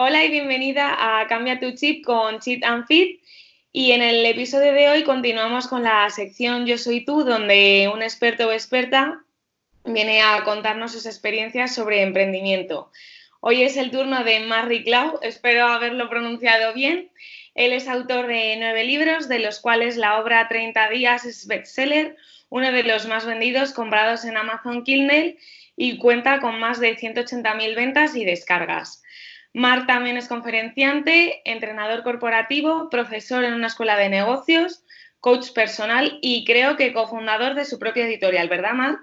Hola y bienvenida a Cambia tu chip con Cheat and Fit. Y en el episodio de hoy continuamos con la sección Yo soy tú, donde un experto o experta viene a contarnos sus experiencias sobre emprendimiento. Hoy es el turno de Marie Clau, espero haberlo pronunciado bien. Él es autor de nueve libros, de los cuales la obra 30 días es bestseller, uno de los más vendidos comprados en Amazon Kindle y cuenta con más de 180.000 ventas y descargas. Mar también es conferenciante, entrenador corporativo, profesor en una escuela de negocios, coach personal y creo que cofundador de su propia editorial, ¿verdad, Mar?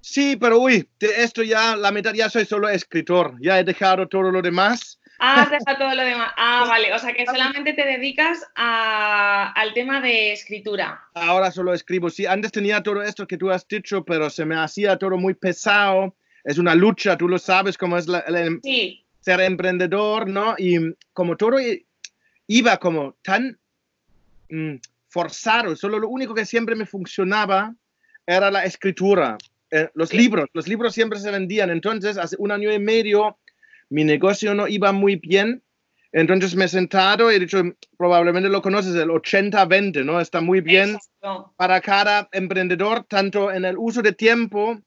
Sí, pero uy, de esto ya, la mitad ya soy solo escritor, ya he dejado todo lo demás. Ah, has dejado todo lo demás. Ah, vale, o sea que solamente te dedicas al tema de escritura. Ahora solo escribo, sí, antes tenía todo esto que tú has dicho, pero se me hacía todo muy pesado. Es una lucha, tú lo sabes cómo es la, sí ser emprendedor, ¿no? Y como todo iba como tan mm, forzado, solo lo único que siempre me funcionaba era la escritura, eh, los libros, los libros siempre se vendían. Entonces, hace un año y medio, mi negocio no iba muy bien. Entonces me he sentado y he dicho, probablemente lo conoces, el 80-20, ¿no? Está muy bien para cada emprendedor, tanto en el uso de tiempo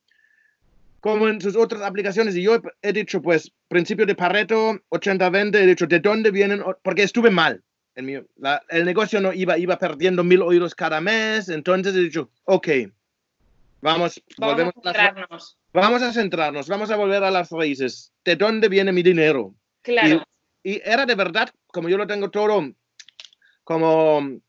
como en sus otras aplicaciones. Y yo he dicho, pues, principio de Pareto, 80-20, he dicho, ¿de dónde vienen? Porque estuve mal. En mi, el negocio no iba, iba perdiendo mil euros cada mes. Entonces he dicho, ok, vamos, vamos a centrarnos. vamos a centrarnos, vamos a volver a las raíces. ¿De dónde viene mi dinero? Claro. Y, era de verdad, como yo lo tengo todo como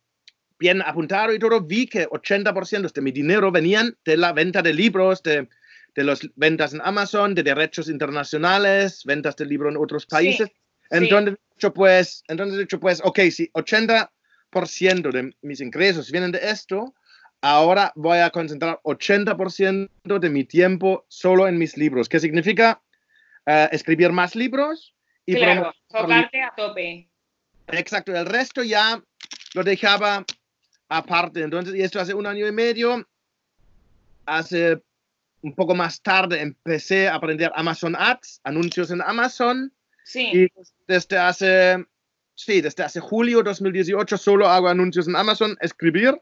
bien apuntado y todo, vi que 80% de mi dinero venían de la venta de libros, de de las ventas en Amazon, de derechos internacionales, ventas de libro en otros países. entonces, he Dicho, pues, entonces dicho, pues, ok, si 80% de mis ingresos vienen de esto, ahora voy a concentrar 80% de mi tiempo solo en mis libros. ¿Qué significa? Eh, escribir más libros y claro, tocarte a tope. Exacto, el resto ya lo dejaba aparte. Entonces, y esto hace un año y medio, hace un poco más tarde empecé a aprender Amazon Ads, anuncios en Amazon. Sí. Y desde hace, sí, desde hace julio 2018 solo hago anuncios en Amazon, escribir.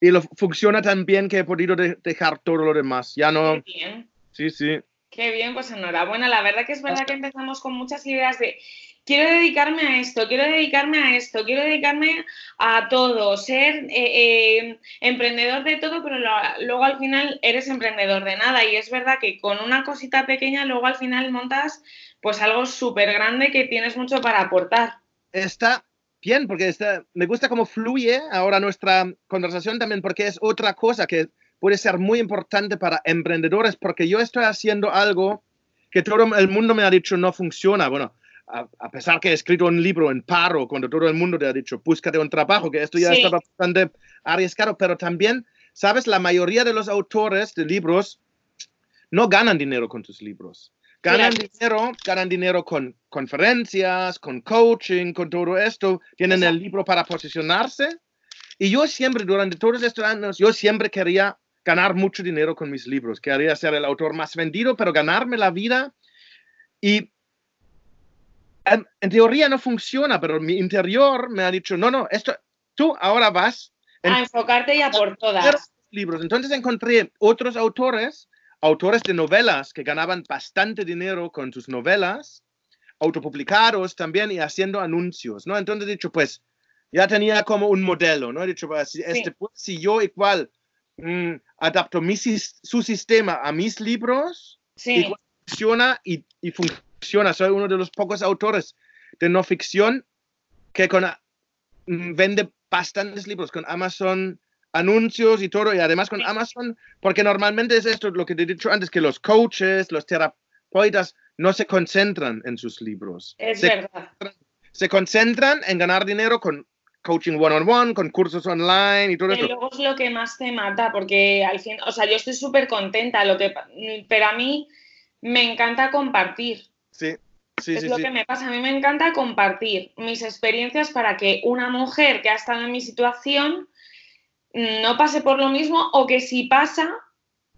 Y lo, funciona tan bien que he podido dejar todo lo demás. Ya no. Bien. Sí, sí. Qué bien, pues enhorabuena. La verdad que es verdad que empezamos con muchas ideas de quiero dedicarme a esto, quiero dedicarme a esto, quiero dedicarme a todo, ser eh, eh, emprendedor de todo, pero luego al final eres emprendedor de nada. Y es verdad que con una cosita pequeña luego al final montas pues algo súper grande que tienes mucho para aportar. Está bien, porque está, me gusta cómo fluye ahora nuestra conversación también, porque es otra cosa que puede ser muy importante para emprendedores, porque yo estoy haciendo algo que todo el mundo me ha dicho no funciona. Bueno, a, pesar que he escrito un libro en paro, cuando todo el mundo te ha dicho, búscate un trabajo, que esto ya estaba bastante arriesgado, pero también, sabes, la mayoría de los autores de libros no ganan dinero con sus libros. Ganan dinero, ganan dinero con conferencias, con coaching, con todo esto. Tienen el libro para posicionarse. Y yo siempre, durante todos estos años, yo siempre quería ganar mucho dinero con mis libros. Quería ser el autor más vendido, pero ganarme la vida. Y en, teoría no funciona, pero mi interior me ha dicho, no, no, esto, tú ahora vas a enfocarte ya por todas. Libros. Entonces encontré otros autores, autores de novelas que ganaban bastante dinero con sus novelas, autopublicados también y haciendo anuncios, ¿no? Entonces he dicho, pues, ya tenía como un modelo, ¿no? He dicho, pues, este, pues, si yo igual mm, adapto mi, su sistema a mis libros, sí. funciona y, y funciona soy uno de los pocos autores de no ficción que con, mm, vende bastantes libros con Amazon anuncios y todo, y además con Amazon, porque normalmente es esto lo que te he dicho antes, que los coaches, los terapeutas no se concentran en sus libros. Es se, verdad. Se concentran en ganar dinero con coaching one-on-one, con cursos online y todo eso. luego es lo que más te mata, porque al fin, o sea, yo estoy súper contenta, lo que, pero a mí me encanta compartir. Sí, sí, es lo que me pasa. A mí me encanta compartir mis experiencias para que una mujer que ha estado en mi situación no pase por lo mismo o que si pasa,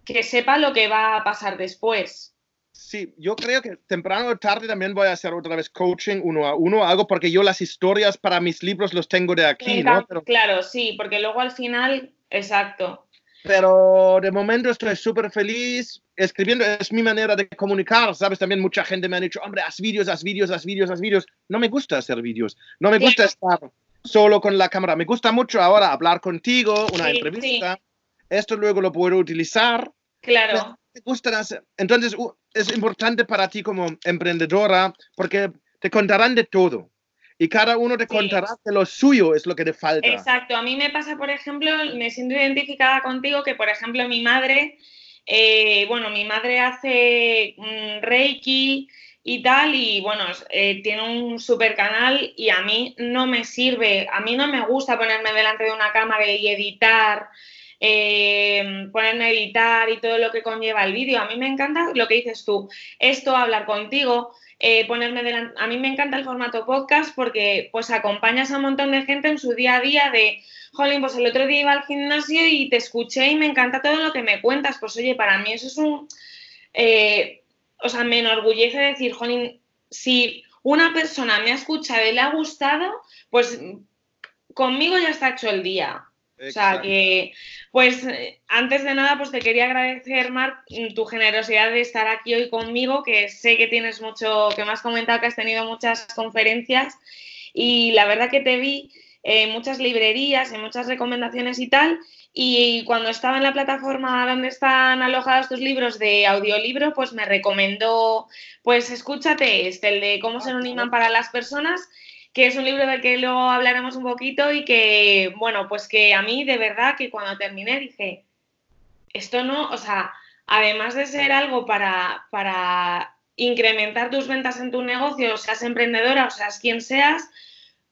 que sepa lo que va a pasar después. Sí, yo creo que temprano o tarde también voy a hacer otra vez coaching uno a uno, algo porque yo las historias para mis libros los tengo de aquí, ¿no? Claro, sí, porque luego al final, exacto. Pero de momento estoy súper feliz escribiendo, es mi manera de comunicar, ¿sabes? También mucha gente me ha dicho, hombre, haz vídeos, haz vídeos, haz vídeos, haz vídeos. No me gusta hacer vídeos, no me gusta estar solo con la cámara. Me gusta mucho ahora hablar contigo, una entrevista. Esto luego lo puedo utilizar. Claro. Me gusta hacer. Entonces, es importante para ti como emprendedora porque te contarán de todo y cada uno te contará que lo suyo es lo que te falta. Exacto, a mí me pasa, por ejemplo, me siento identificada contigo que, por ejemplo, mi madre, eh, bueno, mi madre hace mm, Reiki y tal, y bueno, eh, tiene un super canal y a mí no me sirve, a mí no me gusta ponerme delante de una cámara y editar. Eh, ponerme a editar y todo lo que conlleva el vídeo. A mí me encanta lo que dices tú, esto, hablar contigo, eh, ponerme delante. A mí me encanta el formato podcast porque pues acompañas a un montón de gente en su día a día de, jolín, pues el otro día iba al gimnasio y te escuché y me encanta todo lo que me cuentas. Pues oye, para mí eso es un... Eh, o sea, me enorgullece decir, jolín, si una persona me ha escuchado y le ha gustado, pues conmigo ya está hecho el día. O sea que, pues eh, antes de nada, pues te quería agradecer, Marc, tu generosidad de estar aquí hoy conmigo, que sé que tienes mucho, que me has comentado que has tenido muchas conferencias y la verdad que te vi en muchas librerías, en muchas recomendaciones y tal. Y cuando estaba en la plataforma donde están alojados tus libros de audiolibro, pues me recomendó, pues escúchate este, el de cómo ser un imán para las personas que es un libro del que luego hablaremos un poquito y que, bueno, pues que a mí de verdad que cuando terminé dije, esto no, o sea, además de ser algo para, para incrementar tus ventas en tu negocio, seas emprendedora o seas quien seas,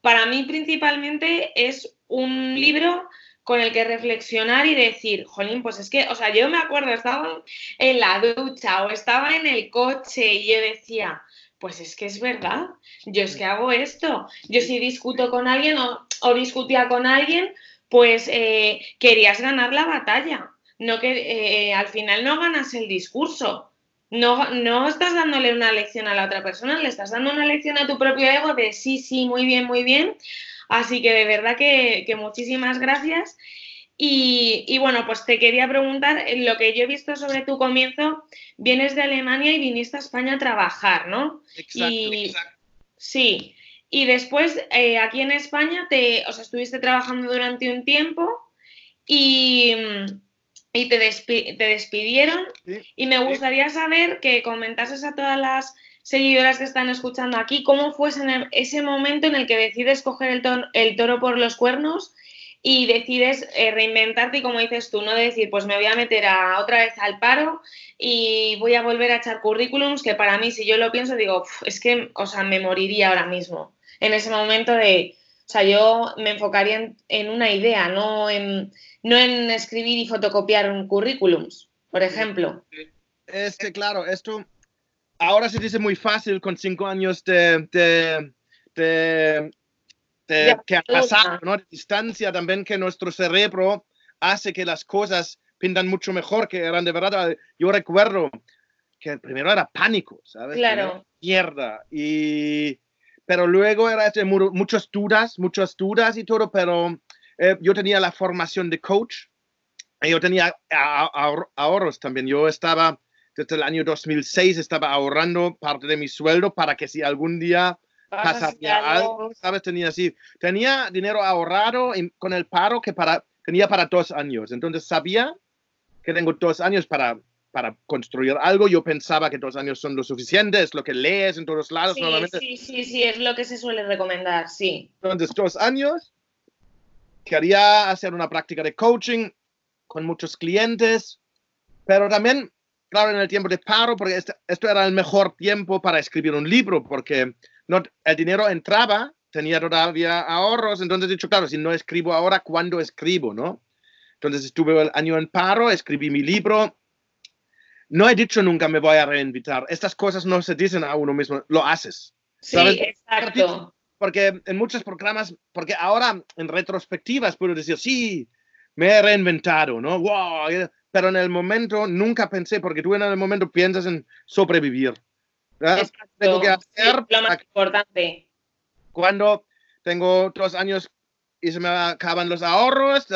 para mí principalmente es un libro con el que reflexionar y decir, jolín, pues es que, o sea, yo me acuerdo, estaba en la ducha o estaba en el coche y yo decía, pues es que es verdad, yo es que hago esto, yo si discuto con alguien o, discutía con alguien, pues eh, querías ganar la batalla, no que eh, al final no ganas el discurso, no, no estás dándole una lección a la otra persona, le estás dando una lección a tu propio ego de sí, sí, muy bien, muy bien. Así que de verdad que, que muchísimas gracias. Y, bueno, pues te quería preguntar, lo que yo he visto sobre tu comienzo, vienes de Alemania y viniste a España a trabajar, ¿no? Exacto, Sí, y después eh, aquí en España te, o sea, estuviste trabajando durante un tiempo y, y te, te, despidieron. y me gustaría saber que comentases a todas las seguidoras que están escuchando aquí cómo fue ese momento en el que decides coger el, el toro por los cuernos y decides eh, reinventarte y como dices tú, no decir, pues me voy a meter a, otra vez al paro y voy a volver a echar currículums, que para mí, si yo lo pienso, digo, es que, o sea, me moriría ahora mismo. En ese momento de, o sea, yo me enfocaría en, una idea, no en, no en escribir y fotocopiar currículums, por ejemplo. Es que, claro, esto ahora se dice muy fácil con cinco años de, de que ha pasado, ¿no? De distancia también que nuestro cerebro hace que las cosas pintan mucho mejor que eran de verdad. Yo recuerdo que primero era pánico, ¿sabes? Claro. Mierda. Y, pero luego era este, muchas dudas, muchas dudas y todo, pero eh, yo tenía la formación de coach. Y yo tenía ahorros también. Yo estaba, desde el año 2006, estaba ahorrando parte de mi sueldo para que si algún día algo, ¿sabes? Tenía así, tenía dinero ahorrado con el paro que para, tenía para dos años. Entonces sabía que tengo dos años para, para construir algo. Yo pensaba que dos años son lo suficiente, es lo que lees en todos lados. Sí, sí, sí, sí, es lo que se suele recomendar, sí. Entonces, dos años. Quería hacer una práctica de coaching con muchos clientes, pero también, claro, en el tiempo de paro, porque este, esto era el mejor tiempo para escribir un libro, porque no, el dinero entraba, tenía todavía ahorros, entonces he dicho, claro, si no escribo ahora, ¿cuándo escribo, no? Entonces estuve el año en paro, escribí mi libro. No he dicho nunca me voy a reinvitar. Estas cosas no se dicen a uno mismo, lo haces. Sí, exacto. Porque en muchos programas, porque ahora en retrospectivas puedo decir, sí, me he reinventado, ¿no? Wow, pero en el momento nunca pensé, porque tú en el momento piensas en sobrevivir. Tengo que hacer lo más importante. Cuando tengo dos años y se me acaban los ahorros,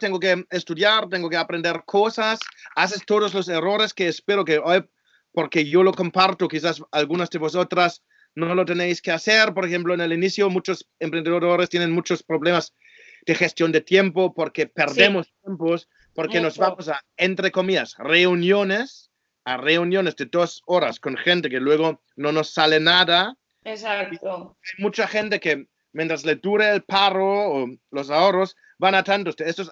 tengo que estudiar, tengo que aprender cosas, haces todos los errores que espero que hoy, porque yo lo comparto, quizás algunas de vosotras no lo tenéis que hacer. Por ejemplo, en el inicio muchos emprendedores tienen muchos problemas de gestión de tiempo porque perdemos tiempos, porque nos vamos a, entre comillas, reuniones, a reuniones de dos horas con gente que luego no nos sale nada. Exacto. Hay mucha gente que mientras le dure el paro o los ahorros, van a tantos de estos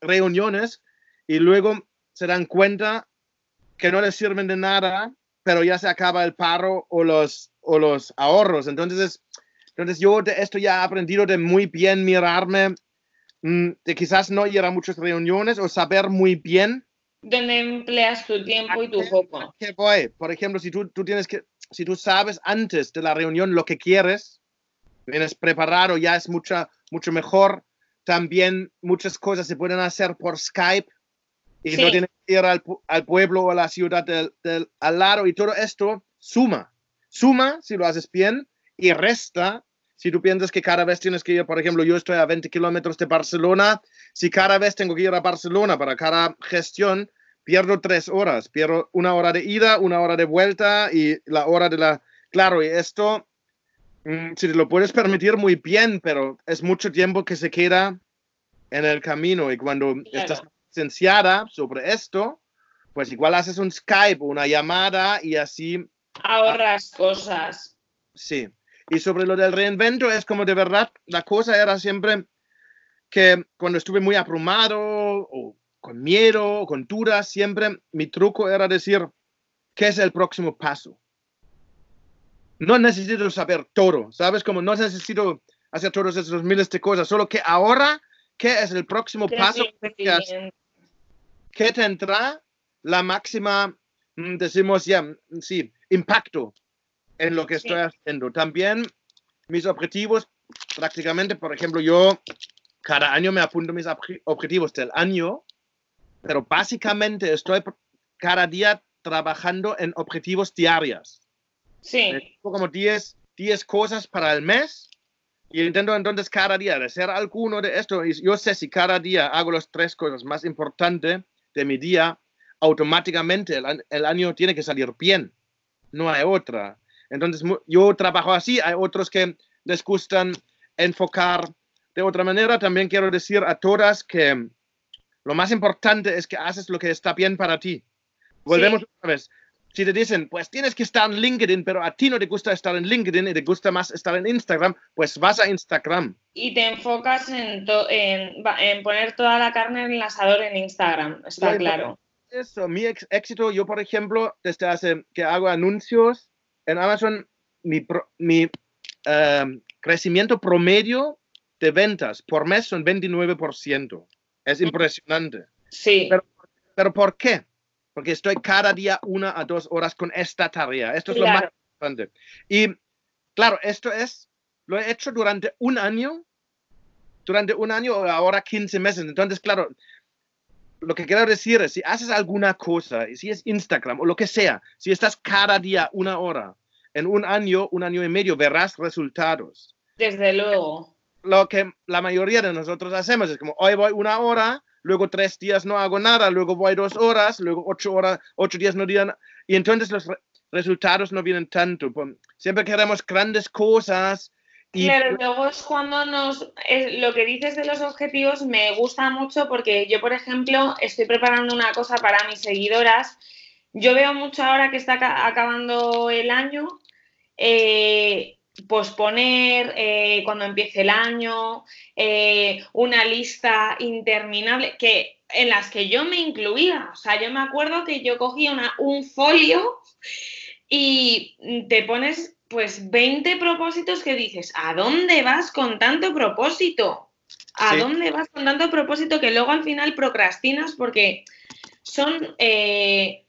reuniones y luego se dan cuenta que no les sirven de nada, pero ya se acaba el paro o los o los ahorros. Entonces, entonces yo de esto ya he aprendido de muy bien mirarme, mm, de quizás no ir a muchas reuniones o saber muy bien. ¿Dónde empleas tu tiempo y tu foco? ¿Qué voy? Por ejemplo, si tú, tú tienes que, si tú sabes antes de la reunión lo que quieres, vienes preparado, ya es mucha, mucho mejor. También muchas cosas se pueden hacer por Skype y no tienes que ir al, al, pueblo o a la ciudad del, del, al lado y todo esto suma suma si lo haces bien y resta si tú piensas que cada vez tienes que ir, por ejemplo, yo estoy a 20 kilómetros de Barcelona, si cada vez tengo que ir a Barcelona para cada gestión, pierdo tres horas, pierdo una hora de ida, una hora de vuelta y la hora de la... Claro, y esto, mm, si te lo puedes permitir muy bien, pero es mucho tiempo que se queda en el camino y cuando estás licenciada sobre esto, pues igual haces un Skype, una llamada y así ahorras cosas. Sí. Y sobre lo del reinvento, es como de verdad, la cosa era siempre que cuando estuve muy abrumado o con miedo o con dudas, siempre mi truco era decir, ¿qué es el próximo paso? No necesito saber todo, ¿sabes? Como no necesito hacer todos esos miles de cosas, solo que ahora, ¿qué es el próximo paso? ¿Qué tendrá la máxima, mm, decimos ya, sí, impacto en lo que estoy haciendo. También mis objetivos, prácticamente, por ejemplo, yo cada año me apunto mis objetivos del año, pero básicamente estoy cada día trabajando en objetivos diarios. Sí. Como 10, 10 cosas para el mes y intento entonces cada día hacer alguno de esto. Y yo sé si cada día hago las tres cosas más importantes de mi día, automáticamente el, el año tiene que salir bien no hay otra. Entonces, yo trabajo así, hay otros que les gustan enfocar de otra manera. También quiero decir a todas que lo más importante es que haces lo que está bien para ti. Volvemos otra vez. Si te dicen, pues tienes que estar en LinkedIn, pero a ti no te gusta estar en LinkedIn y te gusta más estar en Instagram, pues vas a Instagram. Y te enfocas en, en, poner toda la carne en el asador en Instagram, está claro eso, mi éxito, yo por ejemplo, desde hace que hago anuncios en Amazon, mi, mi em, crecimiento promedio de ventas por mes son 29%. Es impresionante. Sí. Pero, pero, ¿por qué? Porque estoy cada día una a dos horas con esta tarea. Esto es lo más importante. Y claro, esto es, lo he hecho durante un año, durante un año, ahora 15 meses. Entonces, claro, lo que quiero decir es, si haces alguna cosa, si es Instagram o lo que sea, si estás cada día una hora, en un año, un año y medio, verás resultados. Desde luego. Lo que la mayoría de nosotros hacemos es como, hoy voy una hora, luego tres días no hago nada, luego voy dos horas, luego ocho horas, ocho días no digan, y entonces los resultados no vienen tanto. Siempre queremos grandes cosas, Claro, luego es cuando nos. lo que dices de los objetivos me gusta mucho porque yo, por ejemplo, estoy preparando una cosa para mis seguidoras. Yo veo mucho ahora que está acabando el año, eh, posponer eh, cuando empiece el año, eh, una lista interminable, que en las que yo me incluía. O sea, yo me acuerdo que yo cogía una, un folio y te pones pues 20 propósitos que dices, ¿a dónde vas con tanto propósito? ¿A dónde vas con tanto propósito que luego al final procrastinas porque son, eh,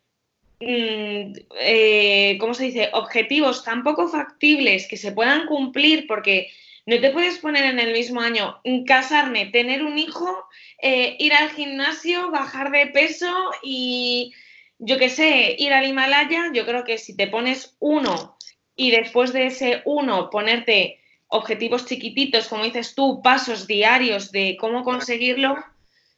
mm, eh, ¿cómo se dice?, objetivos tan poco factibles que se puedan cumplir porque no te puedes poner en el mismo año casarme, tener un hijo, eh, ir al gimnasio, bajar de peso y yo qué sé, ir al Himalaya. Yo creo que si te pones uno y después de ese uno ponerte objetivos chiquititos, como dices tú, pasos diarios de cómo conseguirlo,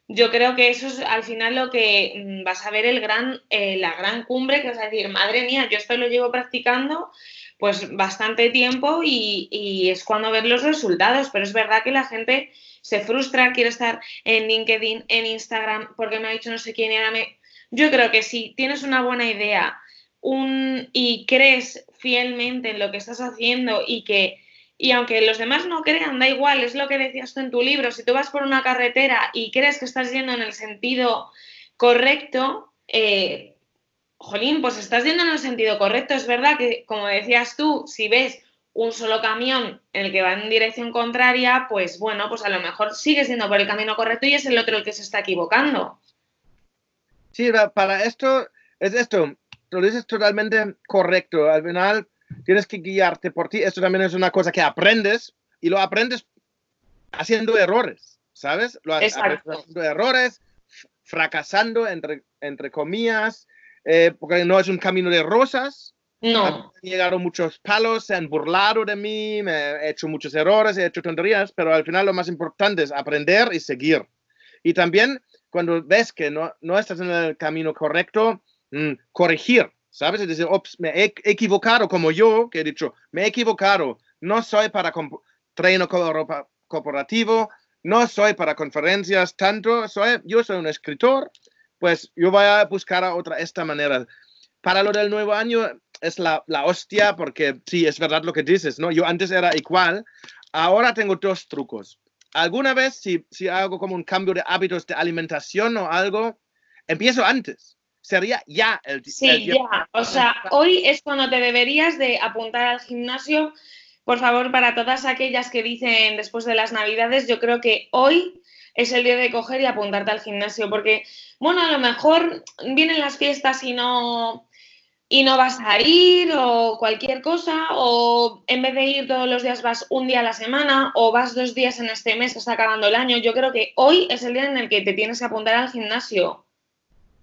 yo creo que eso es al final lo que mm, vas a ver el gran, eh, la gran cumbre, que vas a decir, madre mía, yo esto lo llevo practicando pues bastante tiempo y, es cuando ver los resultados, pero es verdad que la gente se frustra, quiere estar en LinkedIn, en Instagram, porque me ha dicho no sé quién era. Yo creo que si tienes una buena idea un, y crees fielmente en lo que estás haciendo y que y aunque los demás no crean, da igual, es lo que decías tú en tu libro, si tú vas por una carretera y crees que estás yendo en el sentido correcto, eh, jolín, pues estás yendo en el sentido correcto. Es verdad que, como decías tú, si ves un solo camión en el que va en dirección contraria, pues bueno, pues a lo mejor sigue siendo por el camino correcto y es el otro el que se está equivocando. Sí, para esto, es esto, lo dices totalmente correcto. Al final, tienes que guiarte por ti. Esto también es una cosa que aprendes y lo aprendes haciendo errores, ¿sabes? Lo Exacto. haciendo errores, fracasando, entre, entre comillas, eh, porque no es un camino de rosas. No. Llegaron muchos palos, se han burlado de mí, me he hecho muchos errores, he hecho tonterías, pero al final lo más importante es aprender y seguir. Y también cuando ves que no, no estás en el camino correcto, mm, corregir ¿sabes? Es decir, me he equivocado como yo, que he dicho, me he equivocado, no soy para treino corporativo, no soy para conferencias tanto, soy, yo soy un escritor, pues yo voy a buscar a otra esta manera. Para lo del nuevo año es la, la hostia, porque sí, es verdad lo que dices, ¿no? Yo antes era igual, ahora tengo dos trucos. Alguna vez, si, si hago como un cambio de hábitos de alimentación o algo, empiezo antes sería ya el, Sí, ya. O sea, hoy es cuando te deberías de apuntar al gimnasio. Por favor, para todas aquellas que dicen después de las Navidades, yo creo que hoy es el día de coger y apuntarte al gimnasio, porque, bueno, a lo mejor vienen las fiestas y no y no vas a ir o cualquier cosa, o en vez de ir todos los días vas un día a la semana o vas dos días en este mes que está acabando el año, yo creo que hoy es el día en el que te tienes que apuntar al gimnasio.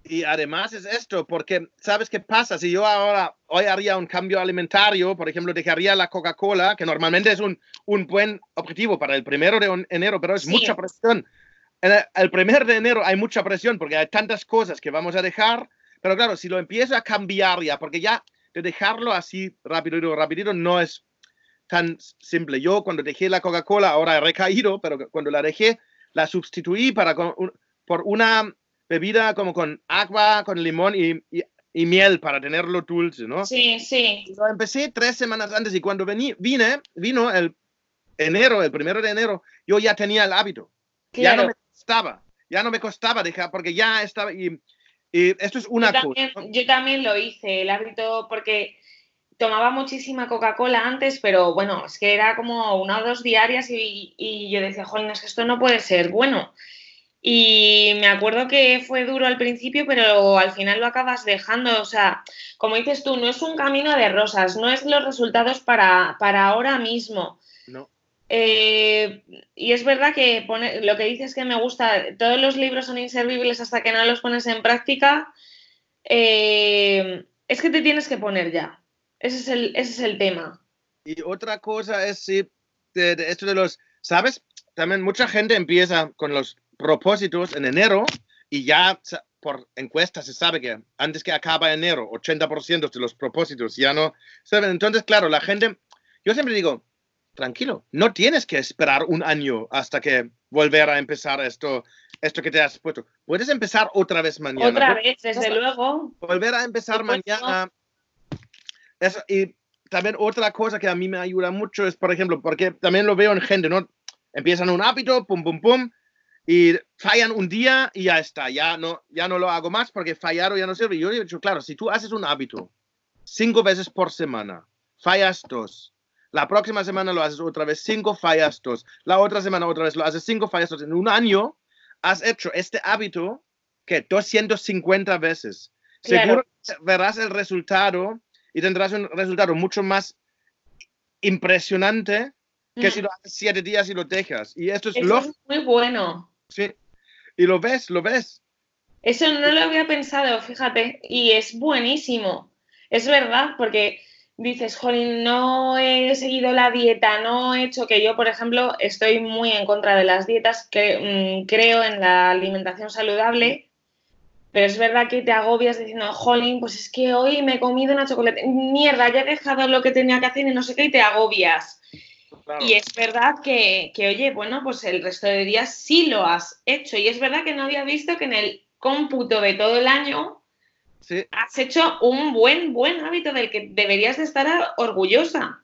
Y además es esto, porque ¿sabes qué pasa? Si yo ahora hoy haría un cambio alimentario, por ejemplo, dejaría la Coca-Cola, que normalmente es un, un, buen objetivo para el primero de enero, pero es mucha presión. En el, el primer de enero hay mucha presión porque hay tantas cosas que vamos a dejar, pero claro, si lo empiezo a cambiar ya, porque ya de dejarlo así rápido, rapidito, no es tan simple. Yo cuando dejé la Coca-Cola, ahora he recaído, pero cuando la dejé, la sustituí para, por una bebida como con agua, con limón y, y, miel para tenerlo dulce, ¿no? Sí, sí. Lo empecé tres semanas antes y cuando vení, vine, vino el enero, el primero de enero, yo ya tenía el hábito. Ya no me costaba, ya no me costaba dejar, porque ya estaba, y, y esto es una cosa. Yo también lo hice, el hábito, porque tomaba muchísima Coca-Cola antes, pero bueno, es que era como una o dos diarias y, y yo decía, joder, es que esto no puede ser bueno. Y me acuerdo que fue duro al principio, pero al final lo acabas dejando. O sea, como dices tú, no es un camino de rosas, no es los resultados para, para ahora mismo. No. Eh, y es verdad que pone, lo que dices que me gusta, todos los libros son inservibles hasta que no los pones en práctica. Eh, es que te tienes que poner ya. Ese es el, ese es el tema. Y otra cosa es, sí, de esto de los, ¿sabes? También mucha gente empieza con los propósitos en enero y ya por encuestas se sabe que antes que acaba enero, 80% de los propósitos ya no saben. Entonces, claro, la gente, yo siempre digo, tranquilo, no tienes que esperar un año hasta que volver a empezar esto, esto que te has puesto. Puedes empezar otra vez mañana. Otra vez, desde luego. Volver a empezar mañana. Eso, y también otra cosa que a mí me ayuda mucho es, por ejemplo, porque también lo veo en gente, ¿no? Empiezan un hábito, pum, pum, pum, y fallan un día y ya está, ya no, ya no lo hago más porque fallaron ya no sirve. Yo he dicho, claro, si tú haces un hábito cinco veces por semana, fallas dos. La próxima semana lo haces otra vez cinco, fallas dos. La otra semana otra vez lo haces cinco, fallas dos. En un año has hecho este hábito que 250 veces. Seguro verás el resultado y tendrás un resultado mucho más impresionante que Mm. si lo haces siete días y lo dejas. Y esto es Eso lógico. es muy bueno. Sí. Y lo ves, lo ves. Eso no lo había pensado, fíjate, y es buenísimo. Es verdad, porque dices, jolín, no he seguido la dieta, no he hecho que yo, por ejemplo, estoy muy en contra de las dietas, que, mm, creo en la alimentación saludable, pero es verdad que te agobias diciendo, jolín, pues es que hoy me he comido una chocolate, mierda, ya he dejado lo que tenía que hacer y no sé qué, y te agobias. Claro. Y es verdad que, que, oye, bueno, pues el resto de días sí lo has hecho. Y es verdad que no había visto que en el cómputo de todo el año Sí. has hecho un buen, buen hábito del que deberías de estar orgullosa.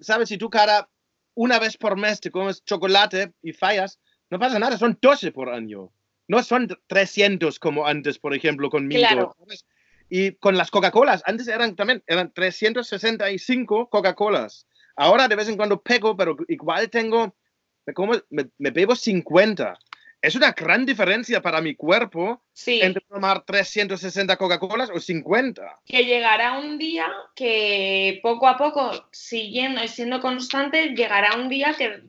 ¿Sabes? Si tú cada una vez por mes te comes chocolate y fallas, no pasa nada, son 12 por año. No son 300 como antes, por ejemplo, conmigo. Claro. Y con las Coca-Colas, antes eran también, eran 365 Coca-Colas. Ahora de vez en cuando pego, pero igual tengo, me, como, me, me bebo 50. Es una gran diferencia para mi cuerpo Sí, entre tomar 360 Coca-Colas o 50. que llegará un día que poco a poco, siguiendo y siendo constante, llegará un día que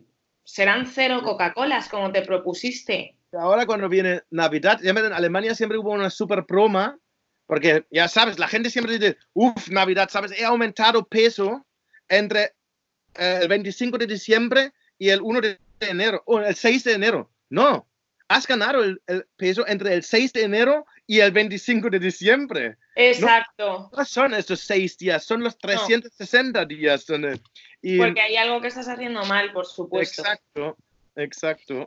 serán cero Coca-Colas, como te propusiste. Ahora cuando viene Navidad, ya en Alemania siempre hubo una super broma, porque ya sabes, la gente siempre dice, uff, Navidad, sabes, he aumentado peso entre eh, el 25 de diciembre y el 1 de enero, o el 6 de enero. No, has ganado el, el peso entre el 6 de enero y el 25 de diciembre. Exacto, No son estos seis días, son los 360 días. donde- y, porque hay algo que estás haciendo mal, por supuesto. exacto, exacto.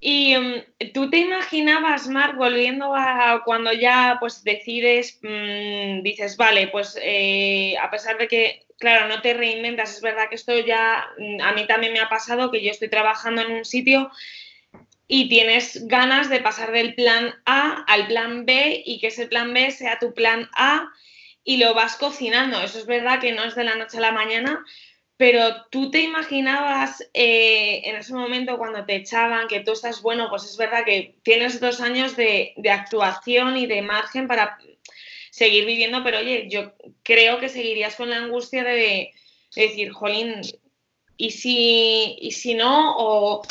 Y mm, tú te imaginabas, Marc, volviendo a cuando ya pues decides, mm, dices, vale, pues eh, a pesar de que, claro, no te reinventas, es verdad que esto ya mm, a mí también me ha pasado, que yo estoy trabajando en un sitio y tienes ganas de pasar del plan A al plan B y que ese plan B sea tu plan A y lo vas cocinando. Eso es verdad que no es de la noche a la mañana, pero tú te imaginabas eh, en ese momento cuando te echaban que tú estás, bueno, pues es verdad que tienes dos años de, actuación y de margen para seguir viviendo, pero oye, yo creo que seguirías con la angustia de, de decir, jolín, ¿y si, ¿y si no? O,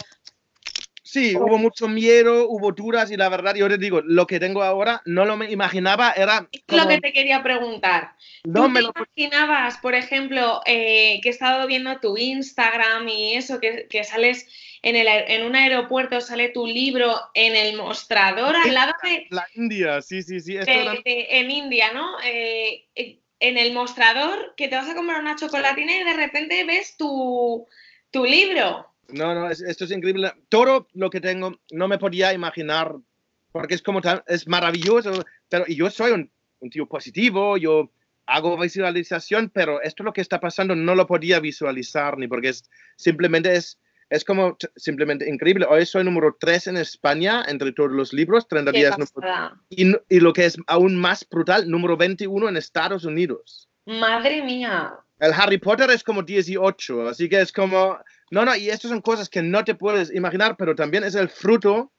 Sí, hubo mucho miedo, hubo dudas y la verdad, yo te digo, lo que tengo ahora no lo me imaginaba, era es lo que te quería preguntar. no ¿Tú me te lo imaginabas, por ejemplo, eh, que he estado viendo tu Instagram y eso, que, que sales en, el, en un aeropuerto, sale tu libro en el mostrador al lado de, la India, sí, sí, sí, esto de- era- de- en India, ¿no? Eh, eh, en el mostrador, que te vas a comprar una chocolatina y de repente ves tu, tu libro. No, no, es- esto es increíble. Todo lo que tengo no me podía imaginar, porque es como tan, es maravilloso, pero y yo soy un, un tío positivo, yo hago visualización, pero esto lo que está pasando no lo podía visualizar ni porque es simplemente es es como simplemente increíble. Hoy soy número 3 en España entre todos los libros, 30 Qué días. Y, y lo que es aún más brutal, número 21 en Estados Unidos. Madre mía. El Harry Potter es como 18, así que es como... No, no, y estas son cosas que no te puedes imaginar, pero también es el fruto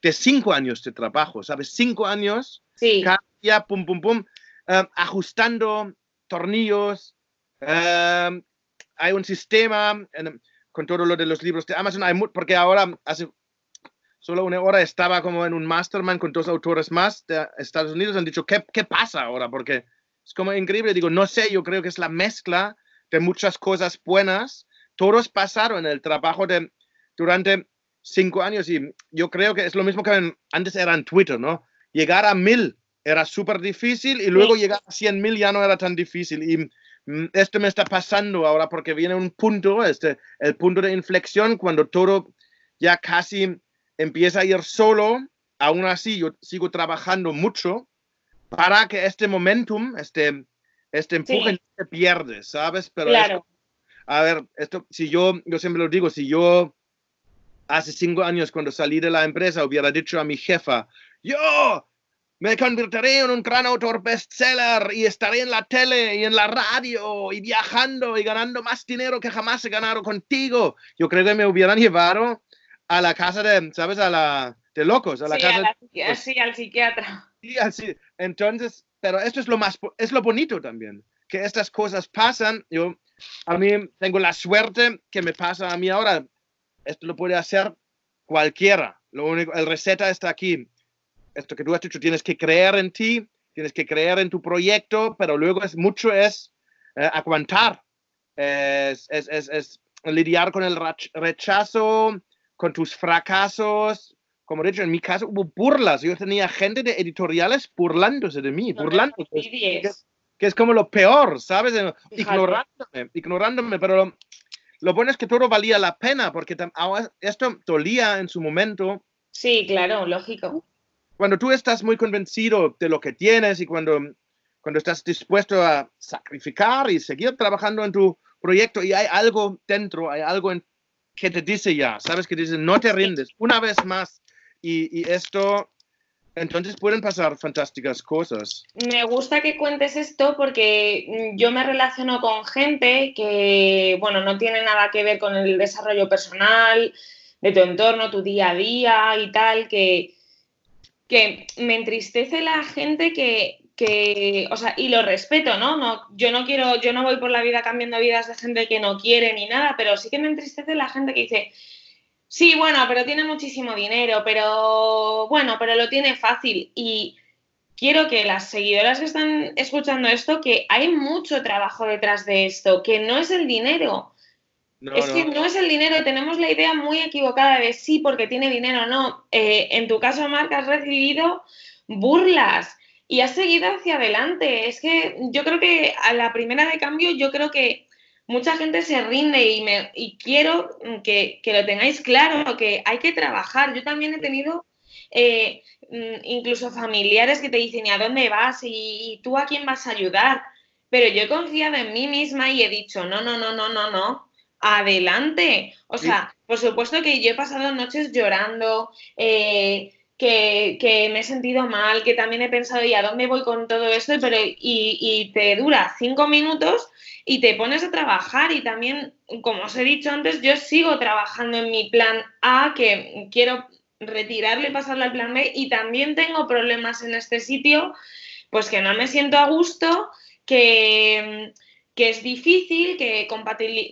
de cinco años de trabajo, ¿sabes? Cinco años, Sí, cada día, pum, pum, pum, eh, ajustando tornillos. eh, hay un sistema en- con todo lo de los libros de Amazon, hay porque ahora hace solo una hora estaba como en un mastermind con dos autores más de Estados Unidos, han dicho, ¿qué, qué pasa ahora? Porque es como increíble, digo, no sé, yo creo que es la mezcla de muchas cosas buenas, todos pasaron el trabajo de, durante cinco años y yo creo que es lo mismo que antes era en Twitter, ¿no? Llegar a mil era súper difícil y luego llegar a 100 mil ya no era tan difícil y mm, esto me está pasando ahora porque viene un punto, este, el punto de inflexión cuando todo ya casi empieza a ir solo, aún así yo sigo trabajando mucho para que este momentum, este, este empuje Sí. no se pierde, ¿sabes? Pero claro. A ver, esto, si yo, yo siempre lo digo, si yo hace cinco años cuando salí de la empresa hubiera dicho a mi jefa, yo me convertiré en un gran autor bestseller y estaré en la tele y en la radio y viajando y ganando más dinero que jamás he ganado contigo, yo creo que me hubieran llevado a la casa de, ¿sabes? A la de locos, a la Sí, casa a la sí, al psiquiatra. Sí, así. Entonces, pero esto es lo más, es lo bonito también, que estas cosas pasan. Yo a mí tengo la suerte que me pasa a mí ahora. Esto lo puede hacer cualquiera. Lo único, el receta está aquí. Esto que tú has dicho, tienes que creer en ti, tienes que creer en tu proyecto, pero luego es mucho es eh, aguantar, es, es, es, es, lidiar con el rechazo, con tus fracasos. Como he dicho, en mi caso hubo burlas. Yo tenía gente de editoriales burlándose de mí, no burlándose. Que, es como lo peor, ¿sabes? Ignorándome, ignorándome, pero lo, lo bueno es que todo valía la pena, porque esto dolía en su momento. Sí, claro, lógico. Cuando tú estás muy convencido de lo que tienes y cuando, cuando estás dispuesto a sacrificar y seguir trabajando en tu proyecto y hay algo dentro, hay algo en, que te dice ya, sabes que dice, no te rindes, una vez más. Y, y esto entonces pueden pasar fantásticas cosas. Me gusta que cuentes esto porque yo me relaciono con gente que, bueno, no tiene nada que ver con el desarrollo personal, de tu entorno, tu día a día y tal, que, que me entristece la gente que, que, o sea, y lo respeto, ¿no? ¿no? Yo no quiero, yo no voy por la vida cambiando vidas de gente que no quiere ni nada, pero sí que me entristece la gente que dice, Sí, bueno, pero tiene muchísimo dinero, pero bueno, pero lo tiene fácil. Y quiero que las seguidoras que están escuchando esto, que hay mucho trabajo detrás de esto, que no es el dinero. es que no es el dinero, tenemos la idea muy equivocada de sí porque tiene dinero, no. Eh, en tu caso, Marc, has recibido burlas y has seguido hacia adelante. Es que yo creo que a la primera de cambio, yo creo que mucha gente se rinde y, me, y quiero que, lo tengáis claro, que hay que trabajar. Yo también he tenido eh, mm, incluso familiares que te dicen, ¿y a dónde vas? ¿Y, tú a quién vas a ayudar? Pero yo he confiado en mí misma y he dicho, no, no, no, no, no, no, adelante. O sea, por supuesto que yo he pasado noches llorando, eh, que, me he sentido mal, que también he pensado, ¿y a dónde voy con todo esto? Pero, y, y te dura cinco minutos y te pones a trabajar y también, como os he dicho antes, yo sigo trabajando en mi plan A, que quiero retirarle y pasarlo al plan B y también tengo problemas en este sitio, pues que no me siento a gusto, que, que es difícil, que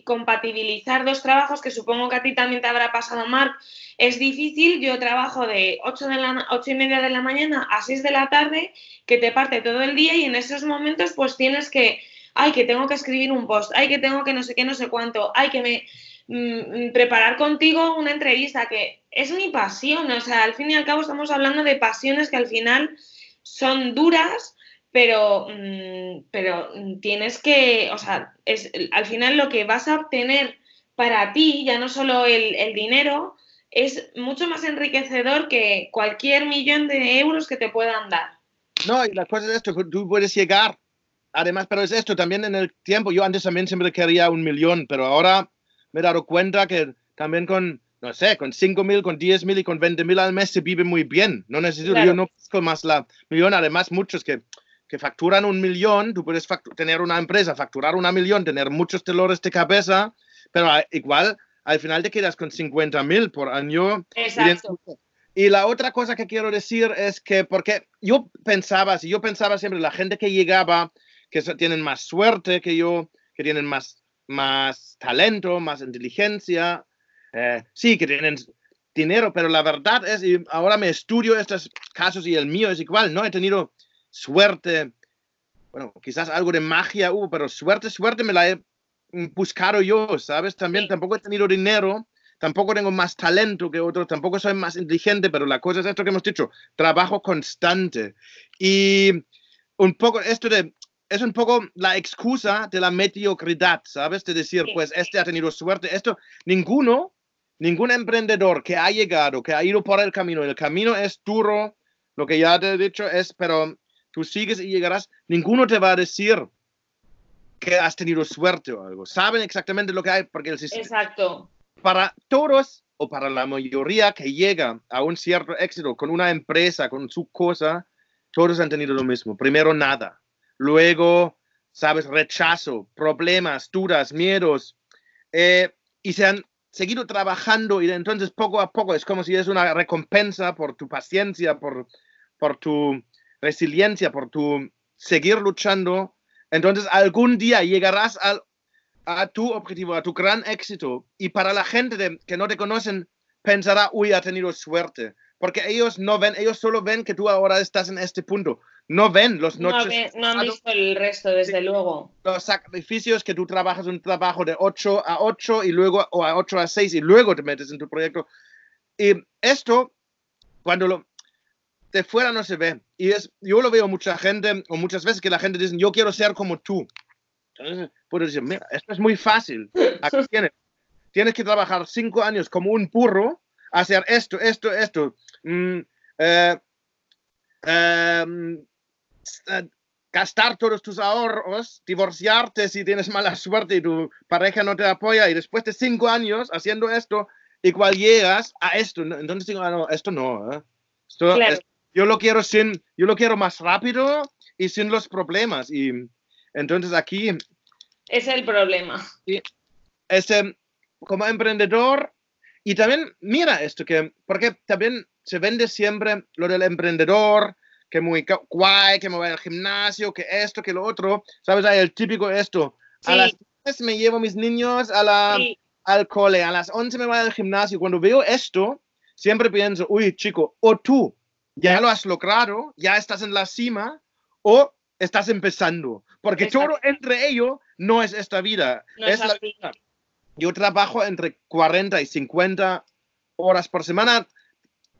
compatibilizar dos trabajos, que supongo que a ti también te habrá pasado, Marc, es difícil. Yo trabajo de 8, de la, 8 y media de la mañana a 6 de la tarde, que te parte todo el día y en esos momentos pues tienes que ay, que tengo que escribir un post, ay, que tengo que no sé qué, no sé cuánto, ay, que me mm, mm, preparar contigo una entrevista, que es mi pasión, o sea, al fin y al cabo estamos hablando de pasiones que al final son duras, pero, mm, pero tienes que, o sea, es, al final lo que vas a obtener para ti, ya no solo el, el dinero, es mucho más enriquecedor que cualquier millón de euros que te puedan dar. No, y la cosa es esto, tú puedes llegar además, pero es esto, también en el tiempo, yo antes también siempre quería un millón, pero ahora me he dado cuenta que también con, no sé, con 5 mil, con 10 mil y con 20 mil al mes se vive muy bien. No necesito, yo no busco más la millón, además muchos que, que facturan un millón, tú puedes tener una empresa, facturar una millón, tener muchos dolores de cabeza, pero igual al final te quedas con 50 mil por año. Exacto. Y la otra cosa que quiero decir es que, porque yo pensaba, si yo pensaba siempre, la gente que llegaba que tienen más suerte que yo, que tienen más, más talento, más inteligencia, eh, sí, que tienen dinero, pero la verdad es, y ahora me estudio estos casos y el mío es igual, no he tenido suerte, bueno, quizás algo de magia hubo, pero suerte, suerte me la he buscado yo, ¿sabes? También tampoco he tenido dinero, tampoco tengo más talento que otros, tampoco soy más inteligente, pero la cosa es esto que hemos dicho, trabajo constante. Y un poco esto de es un poco la excusa de la mediocridad, ¿sabes? De decir, pues este ha tenido suerte. Esto, ninguno, ningún emprendedor que ha llegado, que ha ido por el camino, el camino es duro, lo que ya te he dicho es, pero tú sigues y llegarás, ninguno te va a decir que has tenido suerte o algo. Saben exactamente lo que hay, porque el sistema... Exacto. Para todos o para la mayoría que llega a un cierto éxito con una empresa, con su cosa, todos han tenido lo mismo. Primero nada luego, sabes, rechazo, problemas, dudas, miedos, eh, y se han seguido trabajando y entonces poco a poco es como si es una recompensa por tu paciencia, por, por tu resiliencia, por tu seguir luchando. Entonces algún día llegarás al, a tu objetivo, a tu gran éxito. Y para la gente que no te conocen, pensará, uy, ha tenido suerte. Porque ellos no ven, ellos solo ven que tú ahora estás en este punto. No ven los noches. No, han visto el resto, desde luego. Los sacrificios que tú trabajas un trabajo de 8 a 8 y luego, o a 8 a 6 y luego te metes en tu proyecto. Y esto, cuando lo, de fuera no se ve. Y es, yo lo veo mucha gente, o muchas veces que la gente dice, yo quiero ser como tú. Entonces, puedo decir, mira, esto es muy fácil. Aquí tienes, tienes que trabajar cinco años como un burro, hacer esto, esto, esto. Mm, eh, em, eh, gastar todos tus ahorros, divorciarte si tienes mala suerte y tu pareja no te apoya y después de cinco años haciendo esto, igual llegas a esto. Entonces digo, ah, no, esto no. ¿eh? Esto, yo lo quiero sin, yo lo quiero más rápido y sin los problemas. Y entonces aquí... Es el problema. Y, este, como emprendedor, y también mira esto, que, porque también se vende siempre lo del emprendedor, que muy guay, que me voy al gimnasio, que esto, que lo otro. ¿Sabes? Hay el típico esto. A las 10 me llevo mis niños a la, al cole, a las 11 me voy al gimnasio. Cuando veo esto, siempre pienso, uy, chico, o tú ya lo has logrado, ya estás en la cima o estás empezando. Porque todo entre ellos no es esta vida. es la vida. Yo trabajo entre 40 y 50 horas por semana.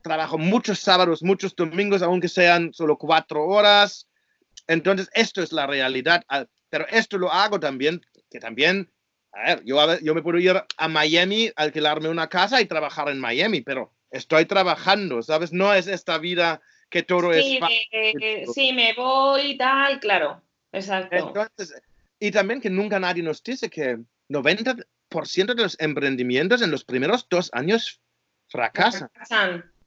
Trabajo muchos sábados, muchos domingos, aunque sean solo cuatro horas. Entonces, esto es la realidad. Ah, pero esto lo hago también, que también, a ver, yo, yo me puedo ir a Miami, alquilarme una casa y trabajar en Miami, pero estoy trabajando, ¿sabes? No es esta vida que todo es fácil. sí, me voy y tal, claro, exacto. y también que nunca nadie nos dice que 90% de los emprendimientos en los primeros dos años fracasan.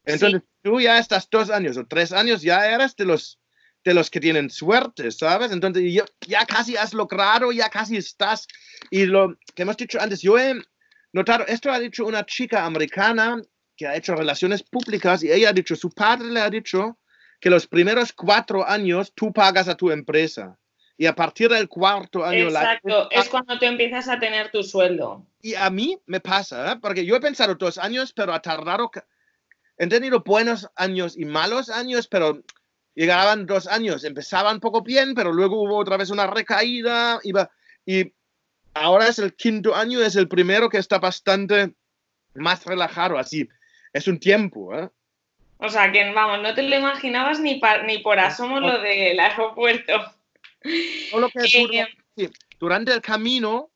Entonces, tú ya estás dos años o tres años, ya eres de los, de los que tienen suerte, ¿sabes? Entonces, ya, ya casi has logrado, ya casi estás. Y lo que hemos dicho antes, yo he notado, esto ha dicho una chica americana que ha hecho relaciones públicas y ella ha dicho, su padre le ha dicho que los primeros cuatro años tú pagas a tu empresa y a partir del cuarto año... Exacto, es cuando tú empiezas a tener tu sueldo. Y a mí me pasa, ¿eh? porque yo he pensado dos años, pero ha tardado... He tenido buenos años y malos años, pero llegaban dos años, empezaban poco bien, pero luego hubo otra vez una recaída, iba, y ahora es el quinto año, es el primero que está bastante más relajado, así es un tiempo, ¿eh? O sea, que vamos, no te lo imaginabas ni, ni por asomo lo del aeropuerto. lo que eh, durante el camino,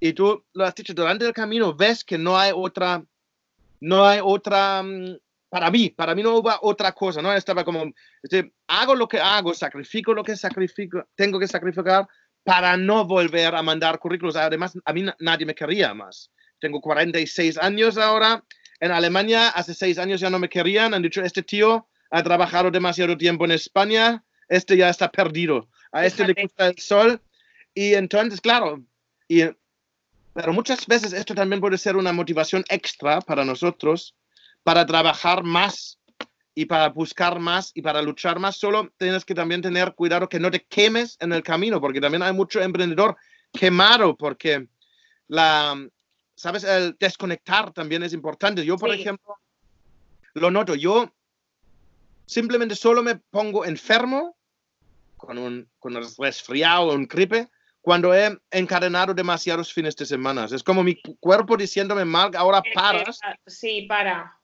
y tú lo has dicho, durante el camino ves que no hay otra, no hay otra, mm, para mí, para mí no hubo otra cosa, ¿no? Estaba como, este, hago lo que hago, sacrifico lo que sacrifico, tengo que sacrificar para no volver a mandar currículos. Además, a mí nadie me quería más. Tengo 46 años ahora, en Alemania hace seis años ya no me querían, han dicho, este tío ha trabajado demasiado tiempo en España, este ya está perdido, a este le gusta el sol. Y entonces, claro, y, pero muchas veces esto también puede ser una motivación extra para nosotros, para trabajar más y para buscar más y para luchar más. Solo tienes que también tener cuidado que no te quemes en el camino, porque también hay mucho emprendedor quemado, porque la, ¿sabes? El desconectar también es importante. Yo, por ejemplo, lo noto, yo simplemente solo me pongo enfermo con un, con un resfriado o un gripe cuando he encadenado demasiados fines de semana. Es como mi cuerpo diciéndome, Mark, ahora paras. Sí, para.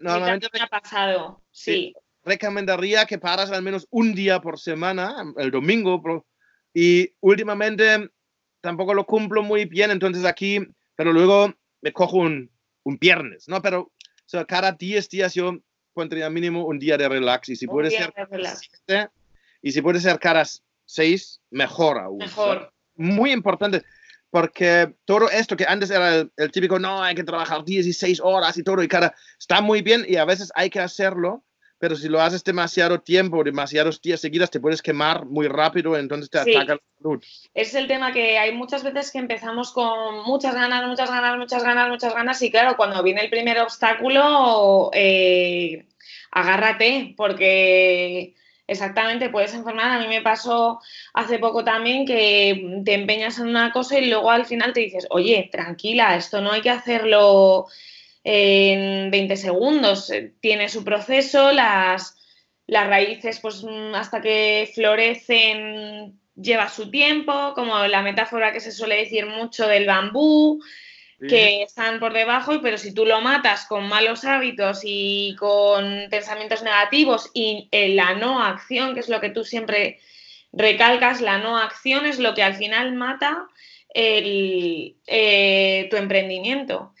Normalmente me ha pasado, sí. Recomendaría que paras al menos un día por semana, el domingo, y últimamente tampoco lo cumplo muy bien, entonces aquí pero luego me cojo un, un viernes, ¿no? Pero o sea, cada 10 días yo pondría mínimo un día de relax y si puede ser y si puede ser cada 6, mejor aún. Mejor. Muy importante porque todo esto que antes era el, el, típico, no, hay que trabajar 16 horas y todo, y cada, está muy bien y a veces hay que hacerlo, pero si lo haces demasiado tiempo, demasiados días seguidos, te puedes quemar muy rápido, entonces te ataca la salud. Es el tema que hay muchas veces que empezamos con muchas ganas, muchas ganas, muchas ganas, muchas ganas, y claro, cuando viene el primer obstáculo, eh, agárrate, porque Exactamente, puedes enfermar. A mí me pasó hace poco también que te empeñas en una cosa y luego al final te dices, oye, tranquila, esto no hay que hacerlo en 20 segundos. Tiene su proceso, las, las raíces, pues hasta que florecen, lleva su tiempo, como la metáfora que se suele decir mucho del bambú que están por debajo, pero si tú lo matas con malos hábitos y con pensamientos negativos y la no acción, que es lo que tú siempre recalcas, la no acción es lo que al final mata el, eh, tu emprendimiento.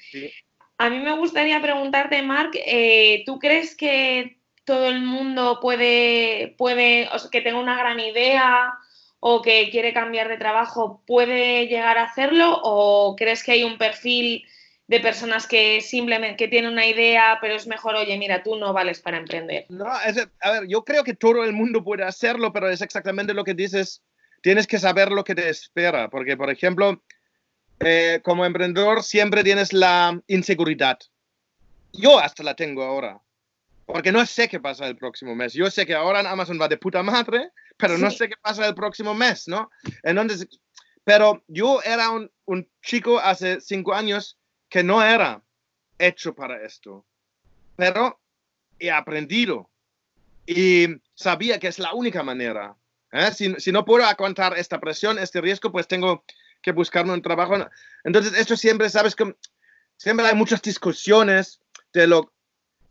A mí me gustaría preguntarte, Marc, eh, ¿tú crees que todo el mundo puede, puede que tenga una gran idea o que quiere cambiar de trabajo puede llegar a hacerlo o crees que hay un perfil de personas que simplemente que tienen una idea, pero es mejor, oye, mira, tú no vales para emprender? No, a ver, yo creo que todo el mundo puede hacerlo, pero es exactamente lo que dices. Tienes que saber lo que te espera, porque, por ejemplo, eh, como emprendedor siempre tienes la inseguridad. Yo hasta la tengo ahora, porque no sé qué pasa el próximo mes. Yo sé que ahora en Amazon va de puta madre, pero no sé qué pasa el próximo mes, ¿no? Entonces, pero yo era un, un chico hace cinco años que no era hecho para esto, pero he aprendido y sabía que es la única manera. ¿eh? Si, si, no puedo aguantar esta presión, este riesgo, pues tengo que buscarme un trabajo. Entonces, esto siempre, sabes que siempre hay muchas discusiones de, lo,